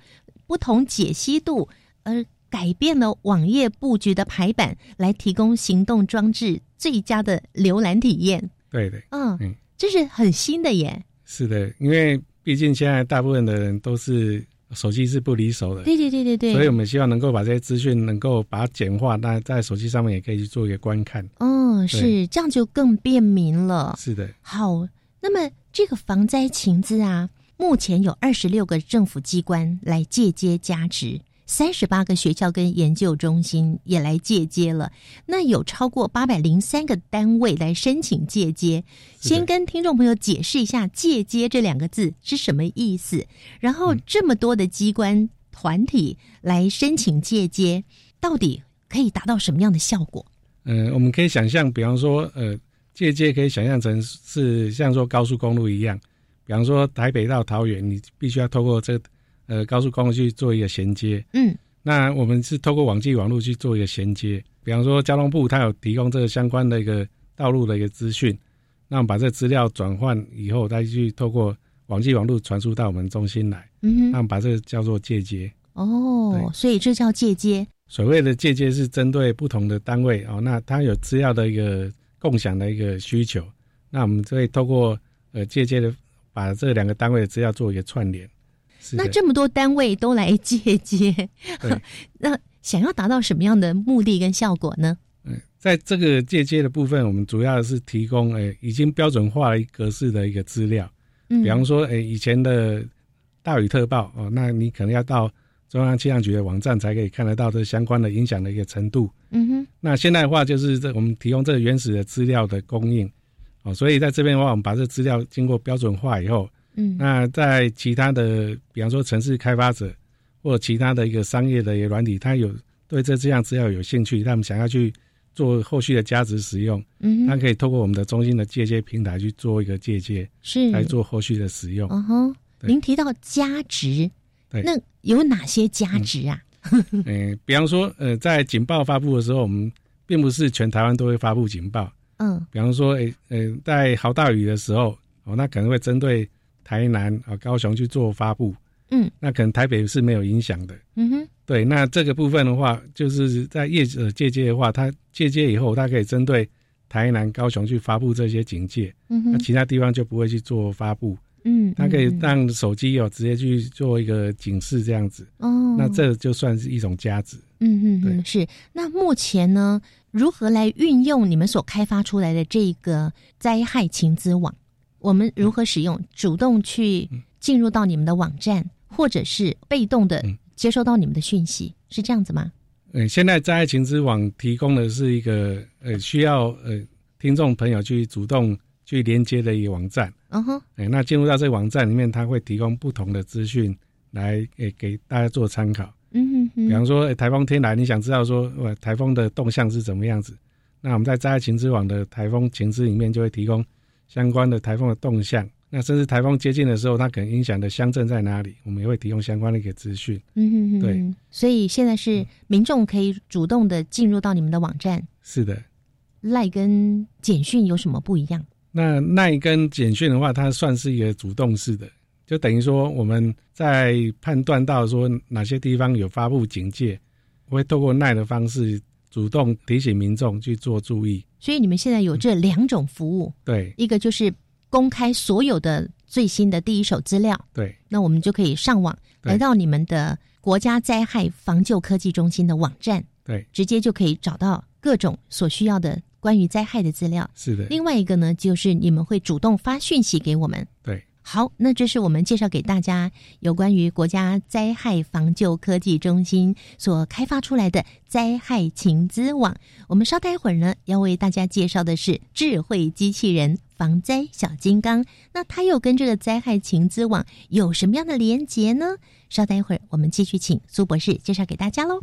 Speaker 1: 不同解析度，而改变了网页布局的排版，来提供行动装置最佳的浏览体验。
Speaker 4: 对的，
Speaker 1: 嗯，
Speaker 4: 嗯，
Speaker 1: 这是很新的耶。
Speaker 4: 是的，因为毕竟现在大部分的人都是手机是不离手的，
Speaker 1: 对对对对对，
Speaker 4: 所以我们希望能够把这些资讯能够把它简化，那在手机上面也可以去做一个观看。
Speaker 1: 哦，是这样就更便民了。
Speaker 4: 是的，
Speaker 1: 好，那么这个防灾情资啊，目前有二十六个政府机关来借接加持，三十八个学校跟研究中心也来借接了。那有超过八百零三个单位来申请借接。先跟听众朋友解释一下“借接”这两个字是什么意思，然后这么多的机关团体来申请借接，到底可以达到什么样的效果？
Speaker 4: 嗯、我们可以想象，比方说，呃，借接可以想象成是像说高速公路一样，比方说台北到桃园，你必须要透过这个呃高速公路去做一个衔接。
Speaker 1: 嗯，
Speaker 4: 那我们是透过网际网络去做一个衔接，比方说交通部它有提供这个相关的一个道路的一个资讯，那我们把这资料转换以后，再去透过网际网络传输到我们中心来，
Speaker 1: 嗯哼，
Speaker 4: 那我们把这个叫做借接。
Speaker 1: 哦，所以这叫借接。
Speaker 4: 所谓的借接是针对不同的单位哦，那它有资料的一个共享的一个需求，那我们就会透过呃借接的把这两个单位的资料做一个串联。
Speaker 1: 那这么多单位都来借接，那想要达到什么样的目的跟效果呢？
Speaker 4: 嗯，在这个借接的部分，我们主要是提供诶、已经标准化了一格式的一个资料，
Speaker 1: 嗯，
Speaker 4: 比方说诶、以前的大雨特报哦，那你可能要到中央气象局的网站才可以看得到这相关的影响的一个程度。
Speaker 1: 嗯哼，
Speaker 4: 那现代的话就是这我们提供这个原始的资料的供应哦，所以在这边的话，我们把这资料经过标准化以后，
Speaker 1: 嗯，
Speaker 4: 那在其他的，比方说城市开发者或者其他的一个商业的一个软体，他有对这这样资料有兴趣，他们想要去做后续的价值使用，
Speaker 1: 嗯，
Speaker 4: 他可以透过我们的中心的借接平台去做一个借接，
Speaker 1: 是。
Speaker 4: 来做后续的使用。
Speaker 1: 嗯哼，
Speaker 4: 对。
Speaker 1: 您提到价值，
Speaker 4: 对。
Speaker 1: 那有哪些价值啊？
Speaker 4: 嗯、比方说，呃，在警报发布的时候，我们并不是全台湾都会发布警报，
Speaker 1: 嗯。
Speaker 4: 比方说，诶、呃，在豪大雨的时候，哦，那可能会针对台南啊、高雄去做发布，
Speaker 1: 嗯，
Speaker 4: 那可能台北是没有影响的。
Speaker 1: 嗯哼，
Speaker 4: 对，那这个部分的话，就是在业者借接的话，它借接以后，它可以针对台南、高雄去发布这些警戒，
Speaker 1: 嗯哼，
Speaker 4: 那其他地方就不会去做发布。
Speaker 1: 嗯，
Speaker 4: 它可以
Speaker 1: 嗯
Speaker 4: 让手机有直接去做一个警示这样子，
Speaker 1: 哦，
Speaker 4: 那这就算是一种价值。
Speaker 1: 嗯嗯
Speaker 4: 对
Speaker 1: 嗯是。那目前呢，如何来运用你们所开发出来的这个灾害情资网？我们如何使用？主动去进入到你们的网站，或者是被动的
Speaker 4: 嗯
Speaker 1: 接收到你们的讯息，是这样子吗？
Speaker 4: 嗯，现在在爱情之网提供的是一个呃需要呃听众朋友去主动去连接的一个网站。
Speaker 1: 嗯哼，
Speaker 4: 哎，那进入到这个网站里面，它会提供不同的资讯来给给大家做参考。
Speaker 1: 嗯哼哼，
Speaker 4: 比方说，诶台风天来，你想知道说，呃，台风的动向是怎么样子？那我们在灾害情之网的台风情资里面就会提供相关的台风的动向。那甚至台风接近的时候，它可能影响的乡镇在哪里，我们也会提供相关的一个资讯。
Speaker 1: 嗯哼哼，
Speaker 4: 对，嗯
Speaker 1: 所以现在是民众可以主动的进入到你们的网站，
Speaker 4: 是的，
Speaker 1: 赖跟简讯有什么不一样？
Speaker 4: 那赖跟简讯的话，它算是一个主动式的，就等于说我们在判断到说哪些地方有发布警戒，我会透过赖的方式主动提醒民众去做注意。
Speaker 1: 所以你们现在有这两种服务，
Speaker 4: 对
Speaker 1: 一个就是公开所有的最新的第一手资料，
Speaker 4: 对
Speaker 1: 那我们就可以上网
Speaker 4: 对
Speaker 1: 来到你们的国家灾害防救科技中心的网站，
Speaker 4: 对，
Speaker 1: 直接就可以找到各种所需要的关于灾害的资料。
Speaker 4: 是的，
Speaker 1: 另外一个呢，就是你们会主动发讯息给我们。
Speaker 4: 对。
Speaker 1: 好，那这是我们介绍给大家有关于国家灾害防救科技中心所开发出来的灾害情资网。我们稍待一会儿呢，要为大家介绍的是智慧机器人防灾小金刚。那它又跟这个灾害情资网有什么样的连结呢？稍待一会儿，我们继续请苏博士介绍给大家喽。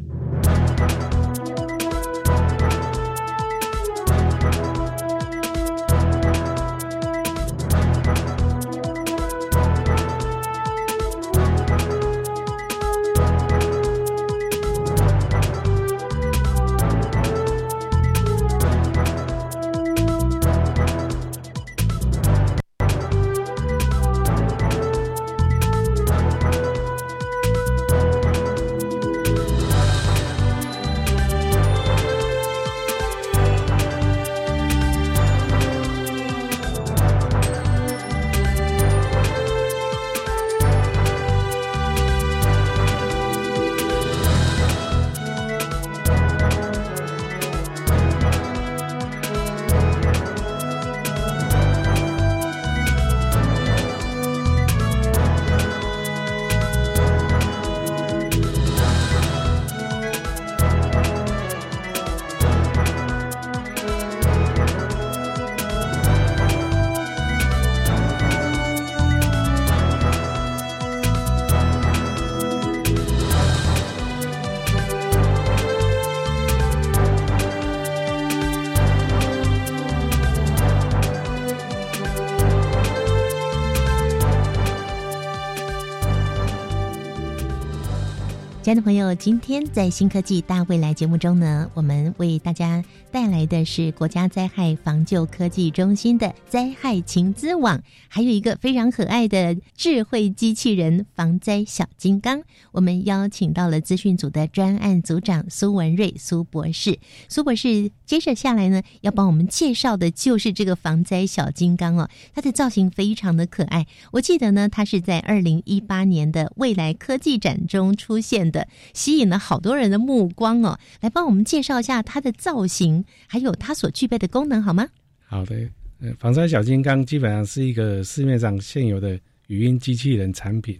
Speaker 1: 亲爱的朋友，今天在新科技大未来节目中呢，我们为大家带来的是国家灾害防救科技中心的灾害情资网，还有一个非常可爱的智慧机器人防灾小金刚。我们邀请到了资讯组的专案组长苏文瑞苏博士。苏博士接着下来呢，要帮我们介绍的就是这个防灾小金刚哦，它的造型非常的可爱。我记得呢，它是在二零一八年的未来科技展中出现的，吸引了好多人的目光哦。来帮我们介绍一下它的造型，还有它所具备的功能好吗？
Speaker 4: 好的，呃，防灾小金刚基本上是一个市面上现有的语音机器人产品。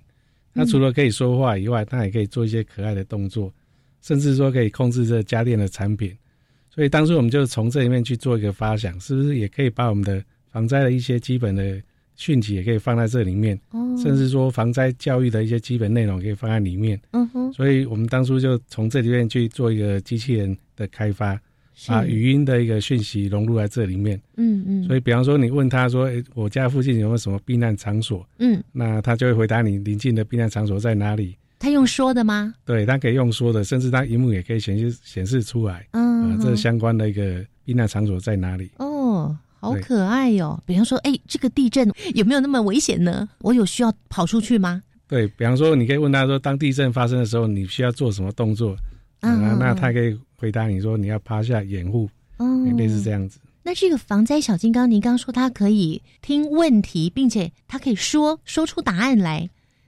Speaker 4: 它除了可以说话以外，它也可以做一些可爱的动作，甚至说可以控制这家电的产品。所以当初我们就从这里面去做一个发想，是不是也可以把我们的防灾的一些基本的讯息也可以放在这里面，哦甚至说防灾教育的一些基本内容可以放在里面。
Speaker 1: 嗯哼，
Speaker 4: 所以我们当初就从这里面去做一个机器人的开发，把语音的一个讯息融入在这里面。
Speaker 1: 嗯嗯，
Speaker 4: 所以比方说你问他说：“诶，我家附近有没有什么避难场所？”
Speaker 1: 嗯，
Speaker 4: 那他就会回答你临近的避难场所在哪里。
Speaker 1: 他用说的吗？
Speaker 4: 对，他可以用说的，甚至他荧幕也可以显示显示出来。
Speaker 1: 嗯，
Speaker 4: 啊，这相关的一个避难场所在哪里？
Speaker 1: 哦，好可爱哟！比方说，哎，这个地震有没有那么危险呢？我有需要跑出去吗？
Speaker 4: 对比方说，你可以问他说，当地震发生的时候，你需要做什么动作？啊，那他可以回答你说，你要趴下掩护，
Speaker 1: 哦，
Speaker 4: 类似这样子。
Speaker 1: 那这个防灾小金刚，您刚说它可以听问题，并且它可以说说出答案来。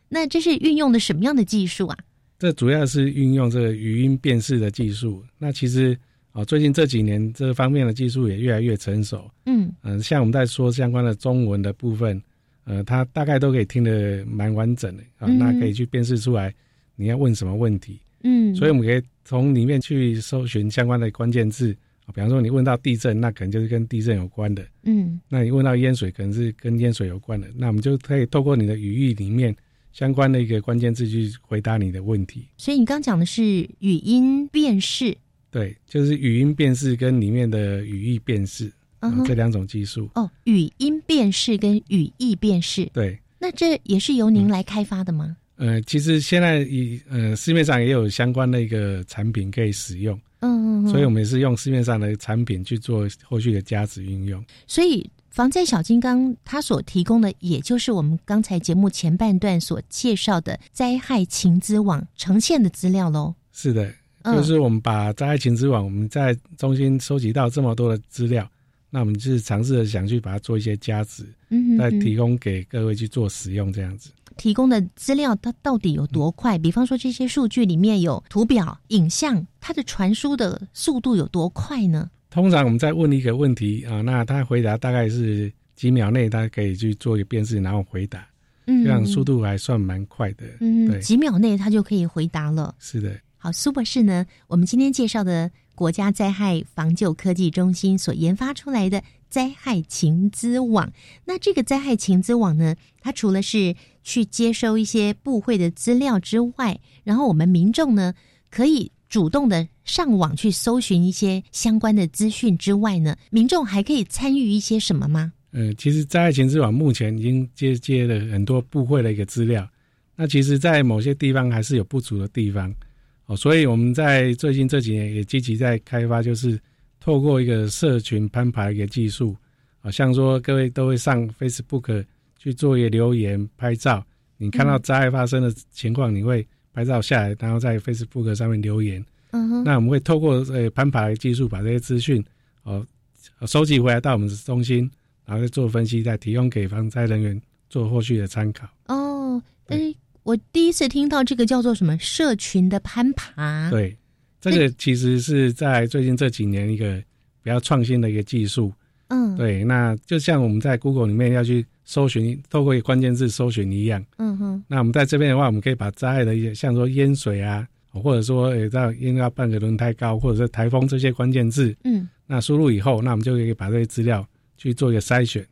Speaker 1: 那这是运用的什么样的技术啊？
Speaker 4: 这主要是运用这个语音辨识的技术。那其实啊，最近这几年这方面的技术也越来越成熟。
Speaker 1: 嗯
Speaker 4: 嗯，像我们在说相关的中文的部分，呃，它大概都可以听得蛮完整的啊。那可以去辨识出来你要问什么问题。
Speaker 1: 嗯，
Speaker 4: 所以我们可以从里面去搜寻相关的关键字啊。比方说你问到地震，那可能就是跟地震有关的。
Speaker 1: 嗯，
Speaker 4: 那你问到淹水，可能是跟淹水有关的。那我们就可以透过你的语义里面。相关的一个关键字去回答你的问题，
Speaker 1: 所以你刚讲的是语音辨识，
Speaker 4: 对，就是语音辨识跟里面的语义辨识，嗯，这两种技术。
Speaker 1: 哦，语音辨识跟语义辨识，
Speaker 4: 对，
Speaker 1: 那这也是由您来开发的吗？
Speaker 4: 呃，其实现在以呃市面上也有相关的一个产品可以使用，
Speaker 1: 嗯，
Speaker 4: 所以我们也是用市面上的产品去做后续的加值运用，
Speaker 1: 所以。防灾小金刚，它所提供的，也就是我们刚才节目前半段所介绍的灾害情资网呈现的资料喽。
Speaker 4: 是的，就是我们把在爱情之网，我们在中心收集到这么多的资料，那我们就是尝试着想去把它做一些加值，
Speaker 1: 嗯，
Speaker 4: 再提供给各位去做使用，这样子。
Speaker 1: 提供的资料它到底有多快？比方说这些数据里面有图表、影像，它的传输的速度有多快呢？
Speaker 4: 通常我们在问一个问题啊，那他回答大概是几秒内，他可以去做一个辨识，然后回答，
Speaker 1: 嗯，
Speaker 4: 这样速度还算蛮快的，
Speaker 1: 嗯，
Speaker 4: 对，
Speaker 1: 几秒内他就可以回答了。
Speaker 4: 是的，
Speaker 1: 好，苏博士呢，我们今天介绍的国家灾害防救科技中心所研发出来的灾害情资网，那这个灾害情资网呢，它除了是去接收一些部会的资料之外，然后我们民众呢可以。主动的上网去搜寻一些相关的资讯之外呢，民众还可以参与一些什么吗？
Speaker 4: 呃，其实灾害情资网目前已经接接了很多部会的一个资料，那其实，在某些地方还是有不足的地方哦，所以我们在最近这几年也积极在开发，就是透过一个社群攀爬一个技术啊，像说各位都会上 Facebook 去做一个留言、拍照，你看到灾害发生的情况，你会。拍照下来，然后在 Facebook 上面留言。
Speaker 1: 嗯哼，
Speaker 4: 那我们会透过呃攀爬的技术，把这些资讯哦收集回来到我们的中心，然后再做分析，再提供给防灾人员做后续的参考。
Speaker 1: 哦，哎，我第一次听到这个叫做什么社群的攀爬。
Speaker 4: 对，这个其实是在最近这几年一个比较创新的一个技术。
Speaker 1: 嗯，
Speaker 4: 对，那就像我们在 Google 里面要去搜寻，透过关键字搜寻一样。
Speaker 1: 嗯哼，
Speaker 4: 那我们在这边的话，我们可以把灾害的一些，像说淹水啊，或者说呃，到淹到半个轮胎高，或者是台风这些关键字，
Speaker 1: 嗯，
Speaker 4: 那输入以后，那我们就可以把这些资料去做一个筛选。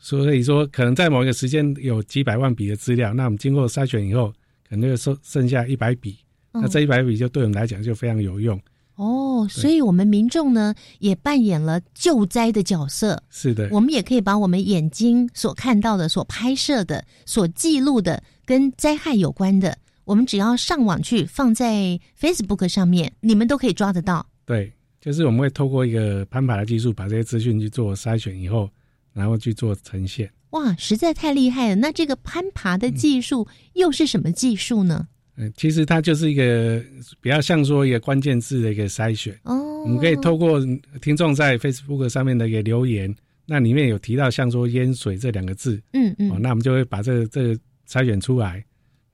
Speaker 4: 所以说，可能在某一个时间有几百万笔的资料，那我们经过筛选以后，可能就剩剩下一百笔，那这一百笔就对我们来讲就非常有用。
Speaker 1: 哦，所以我们民众呢也扮演了救灾的角色。
Speaker 4: 是的，
Speaker 1: 我们也可以把我们眼睛所看到的、所拍摄的、所记录的跟灾害有关的，我们只要上网去放在 Facebook 上面，你们都可以抓得到。
Speaker 4: 对，就是我们会透过一个攀爬的技术，把这些资讯去做筛选以后，然后去做呈现。
Speaker 1: 哇，实在太厉害了！那这个攀爬的技术又是什么技术呢？
Speaker 4: 嗯，其实它就是一个比较像说一个关键字的一个筛选。
Speaker 1: 哦，
Speaker 4: 我们可以透过听众在 Facebook 上面的一个留言，那里面有提到像说淹水这两个字，
Speaker 1: 嗯嗯，
Speaker 4: 哦，那我们就会把这个这个筛选出来，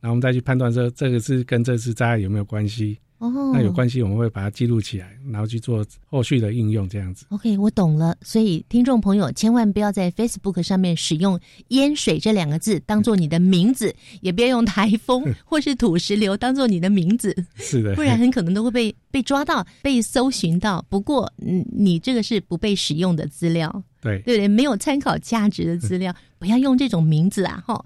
Speaker 4: 然后我们再去判断说这个是跟这次灾害有没有关系。
Speaker 1: 哦，
Speaker 4: 那有关系，我们会把它记录起来，然后去做后续的应用，这样子。
Speaker 1: OK，我懂了。所以听众朋友千万不要在 Facebook 上面使用“淹水”这两个字当做你的名字，也不要用台风 或是土石流当做你的名字，
Speaker 4: 是的，
Speaker 1: 不然很可能都会被被抓到、被搜寻到。不过，嗯，你这个是不被使用的资料，
Speaker 4: 对
Speaker 1: 对不对？没有参考价值的资料，不要用这种名字啊！哈。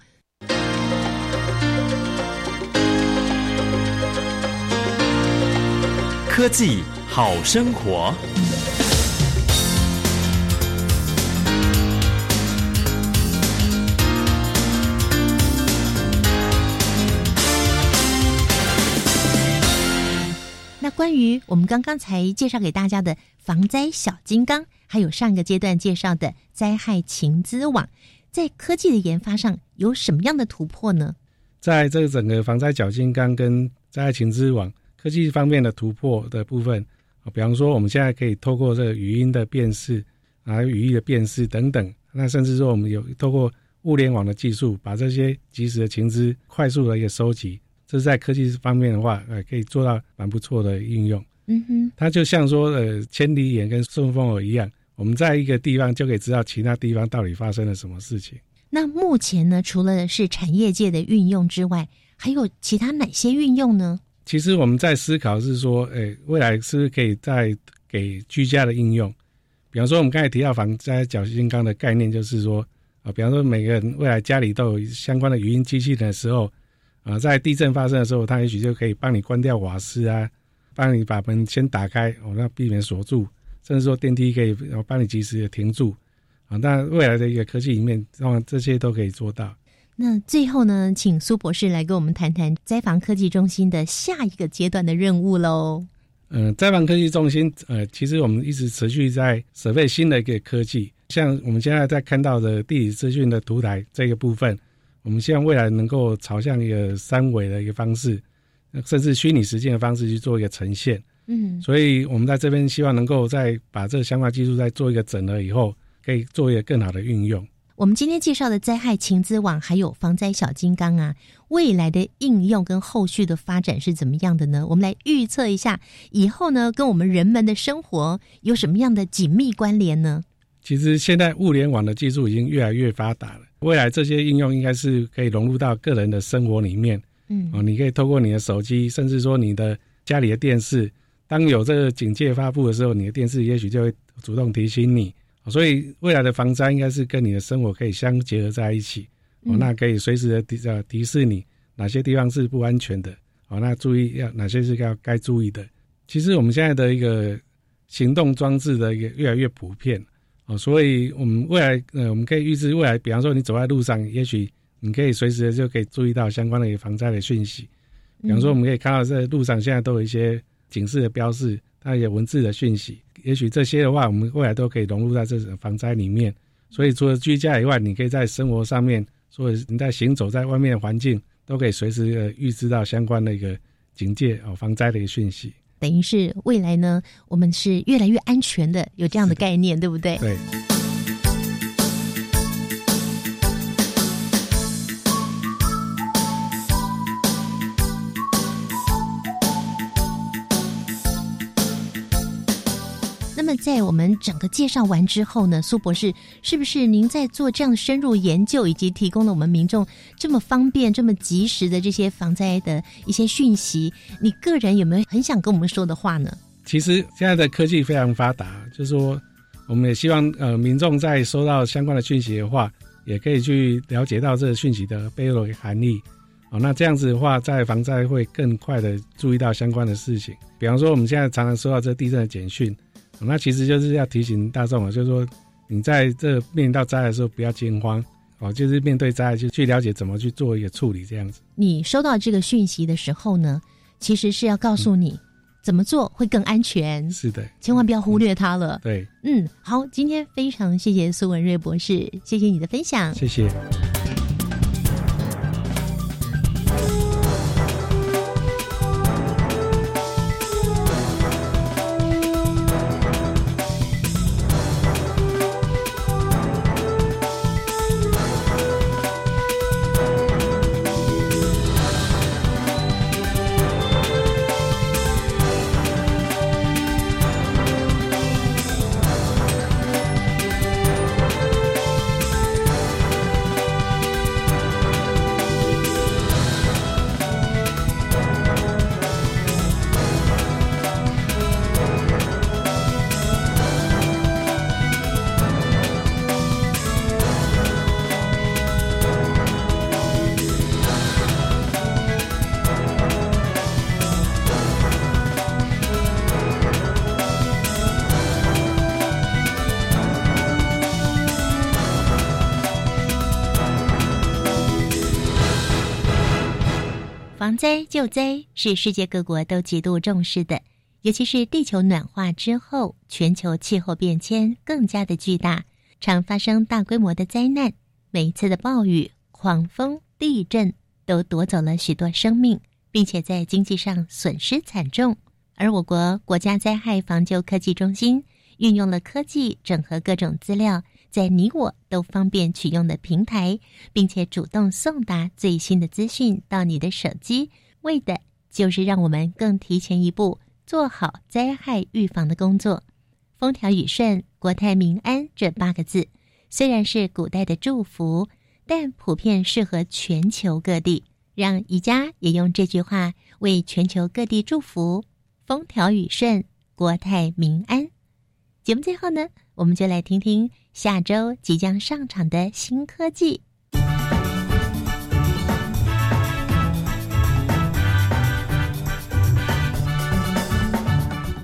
Speaker 2: 科技好生活。
Speaker 1: 那关于我们刚刚才介绍给大家的防灾小金刚，还有上一个阶段介绍的灾害情资网，在科技的研发上有什么样的突破呢？
Speaker 4: 在这个整个防灾小金刚跟灾害情资网科技方面的突破的部分啊，比方说我们现在可以透过这个语音的辨识啊、语义的辨识等等，那甚至说我们有透过物联网的技术，把这些即时的情资快速的一个收集。这是在科技方面的话，呃，可以做到蛮不错的应用。
Speaker 1: 嗯哼，
Speaker 4: 它就像说，呃，千里眼跟顺风耳一样，我们在一个地方就可以知道其他地方到底发生了什么事情。
Speaker 1: 那目前呢，除了是产业界的运用之外，还有其他哪些运用呢？
Speaker 4: 其实我们在思考是说，诶，未来是不是可以再给居家的应用？比方说，我们刚才提到防灾小金刚的概念，就是说，啊，比方说每个人未来家里都有相关的语音机器的时候，啊，在地震发生的时候，它也许就可以帮你关掉瓦斯啊，帮你把门先打开，哦，那避免锁住，甚至说电梯可以帮你及时的停住，啊，那未来的一个科技里面，让这些都可以做到。
Speaker 1: 那最后呢，请苏博士来跟我们谈谈灾防科技中心的下一个阶段的任务喽。
Speaker 4: 嗯，灾防科技中心，呃，其实我们一直持续在设备新的一个科技，像我们现在在看到的地理资讯的图台这个部分，我们希望未来能够朝向一个三维的一个方式，甚至虚拟实践的方式去做一个呈现。
Speaker 1: 嗯，
Speaker 4: 所以我们在这边希望能够再把这个相关技术再做一个整合以后，可以做一个更好的运用。
Speaker 1: 我们今天介绍的灾害情资网还有防灾小金刚啊，未来的应用跟后续的发展是怎么样的呢？我们来预测一下，以后呢跟我们人们的生活有什么样的紧密关联呢？
Speaker 4: 其实现在物联网的技术已经越来越发达了，未来这些应用应该是可以融入到个人的生活里面。
Speaker 1: 嗯，
Speaker 4: 哦，你可以透过你的手机，甚至说你的家里的电视，当有这个警戒发布的时候，你的电视也许就会主动提醒你。所以未来的防灾应该是跟你的生活可以相结合在一起，哦，那可以随时的提呃提示你哪些地方是不安全的，哦，那注意要哪些是要该注意的。其实我们现在的一个行动装置的一个越来越普遍，哦，所以我们未来呃我们可以预知未来，比方说你走在路上，也许你可以随时的就可以注意到相关的防灾的讯息。比方说我们可以看到在路上现在都有一些警示的标示，它有文字的讯息。也许这些的话，我们未来都可以融入在这种防灾里面。所以除了居家以外，你可以在生活上面，或者你在行走在外面的环境，都可以随时呃预知到相关的一个警戒哦防灾的一个讯息。
Speaker 1: 等于是未来呢，我们是越来越安全的，有这样的概念，对不对？
Speaker 4: 对。
Speaker 1: 么，在我们整个介绍完之后呢，苏博士，是不是您在做这样深入研究，以及提供了我们民众这么方便、这么及时的这些防灾的一些讯息？你个人有没有很想跟我们说的话呢？
Speaker 4: 其实现在的科技非常发达，就是说，我们也希望呃民众在收到相关的讯息的话，也可以去了解到这个讯息的背后的含义。哦，那这样子的话，在防灾会更快的注意到相关的事情。比方说，我们现在常常收到这地震的简讯。那其实就是要提醒大众啊，就是说你在这面临到灾害的时候不要惊慌哦，就是面对灾害就去了解怎么去做一个处理这样子。
Speaker 1: 你收到这个讯息的时候呢，其实是要告诉你怎么做会更安全。
Speaker 4: 是的，
Speaker 1: 千万不要忽略它了。
Speaker 4: 对，
Speaker 1: 嗯，好，今天非常谢谢苏文瑞博士，谢谢你的分享，
Speaker 4: 谢谢。
Speaker 1: 灾救灾是世界各国都极度重视的，尤其是地球暖化之后，全球气候变迁更加的巨大，常发生大规模的灾难。每一次的暴雨、狂风、地震都夺走了许多生命，并且在经济上损失惨重。而我国国家灾害防救科技中心运用了科技整合各种资料。在你我都方便取用的平台，并且主动送达最新的资讯到你的手机，为的就是让我们更提前一步做好灾害预防的工作。风调雨顺、国泰民安这八个字，虽然是古代的祝福，但普遍适合全球各地。让宜家也用这句话为全球各地祝福：风调雨顺、国泰民安。节目最后呢，我们就来听听。下周即将上场的新科技，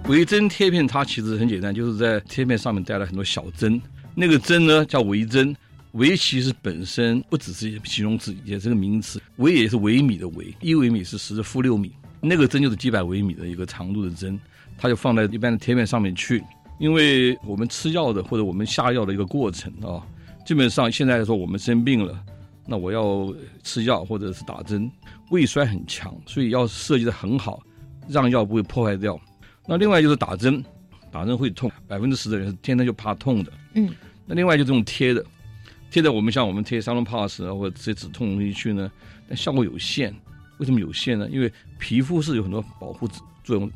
Speaker 8: 微针贴片，它其实很简单，就是在贴片上面带了很多小针。那个针呢叫微针，微其实本身不只是形容词，也是个名词。微也是微米的微，一微米是十的负六米，那个针就是几百微米的一个长度的针，它就放在一般的贴片上面去。因为我们吃药的或者我们下药的一个过程啊，基本上现在来说我们生病了，那我要吃药或者是打针，胃衰很强，所以要设计的很好，让药不会破坏掉。那另外就是打针，打针会痛，百分之十的人是天生就怕痛的。
Speaker 1: 嗯。
Speaker 8: 那另外就这种贴的，贴的我们像我们贴三龙 pass 啊或者这些止痛东西去呢，但效果有限。为什么有限呢？因为皮肤是有很多保护作用。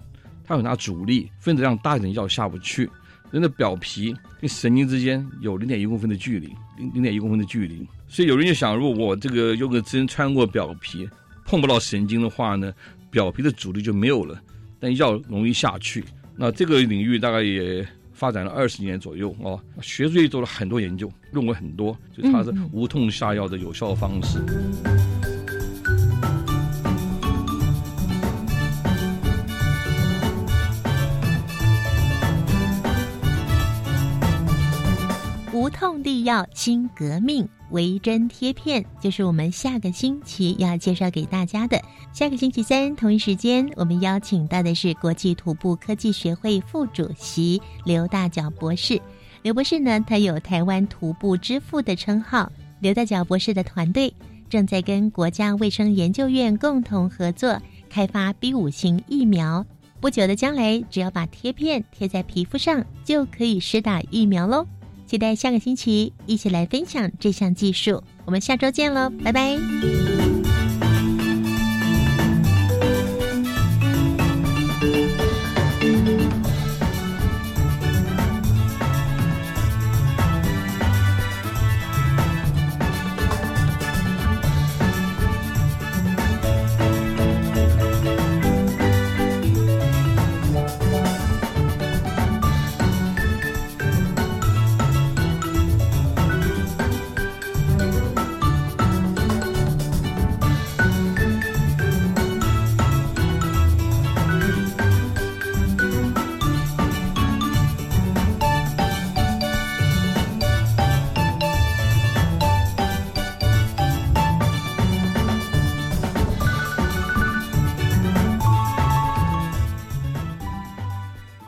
Speaker 8: 它有拿阻力，分子量大一点药下不去。人的表皮跟神经之间有零点一公分的距离，零零点一公分的距离。所以有人就想，如果我这个用个针穿过表皮，碰不到神经的话呢，表皮的阻力就没有了，但药容易下去。那这个领域大概也发展了二十年左右哦，学术界做了很多研究，论文很多，就它是无痛下药的有效方式。
Speaker 1: 无药新革命，微针贴片就是我们下个星期要介绍给大家的。下个星期三同一时间，我们邀请到的是国际徒步科技学会副主席刘大脚博士。刘博士呢，他有台湾徒步之父的称号。刘大脚博士的团队正在跟国家卫生研究院共同合作，开发 B 五型疫苗。不久的将来，只要把贴片贴在皮肤上，就可以施打疫苗喽。期待下个星期一起来分享这项技术，我们下周见喽，拜拜。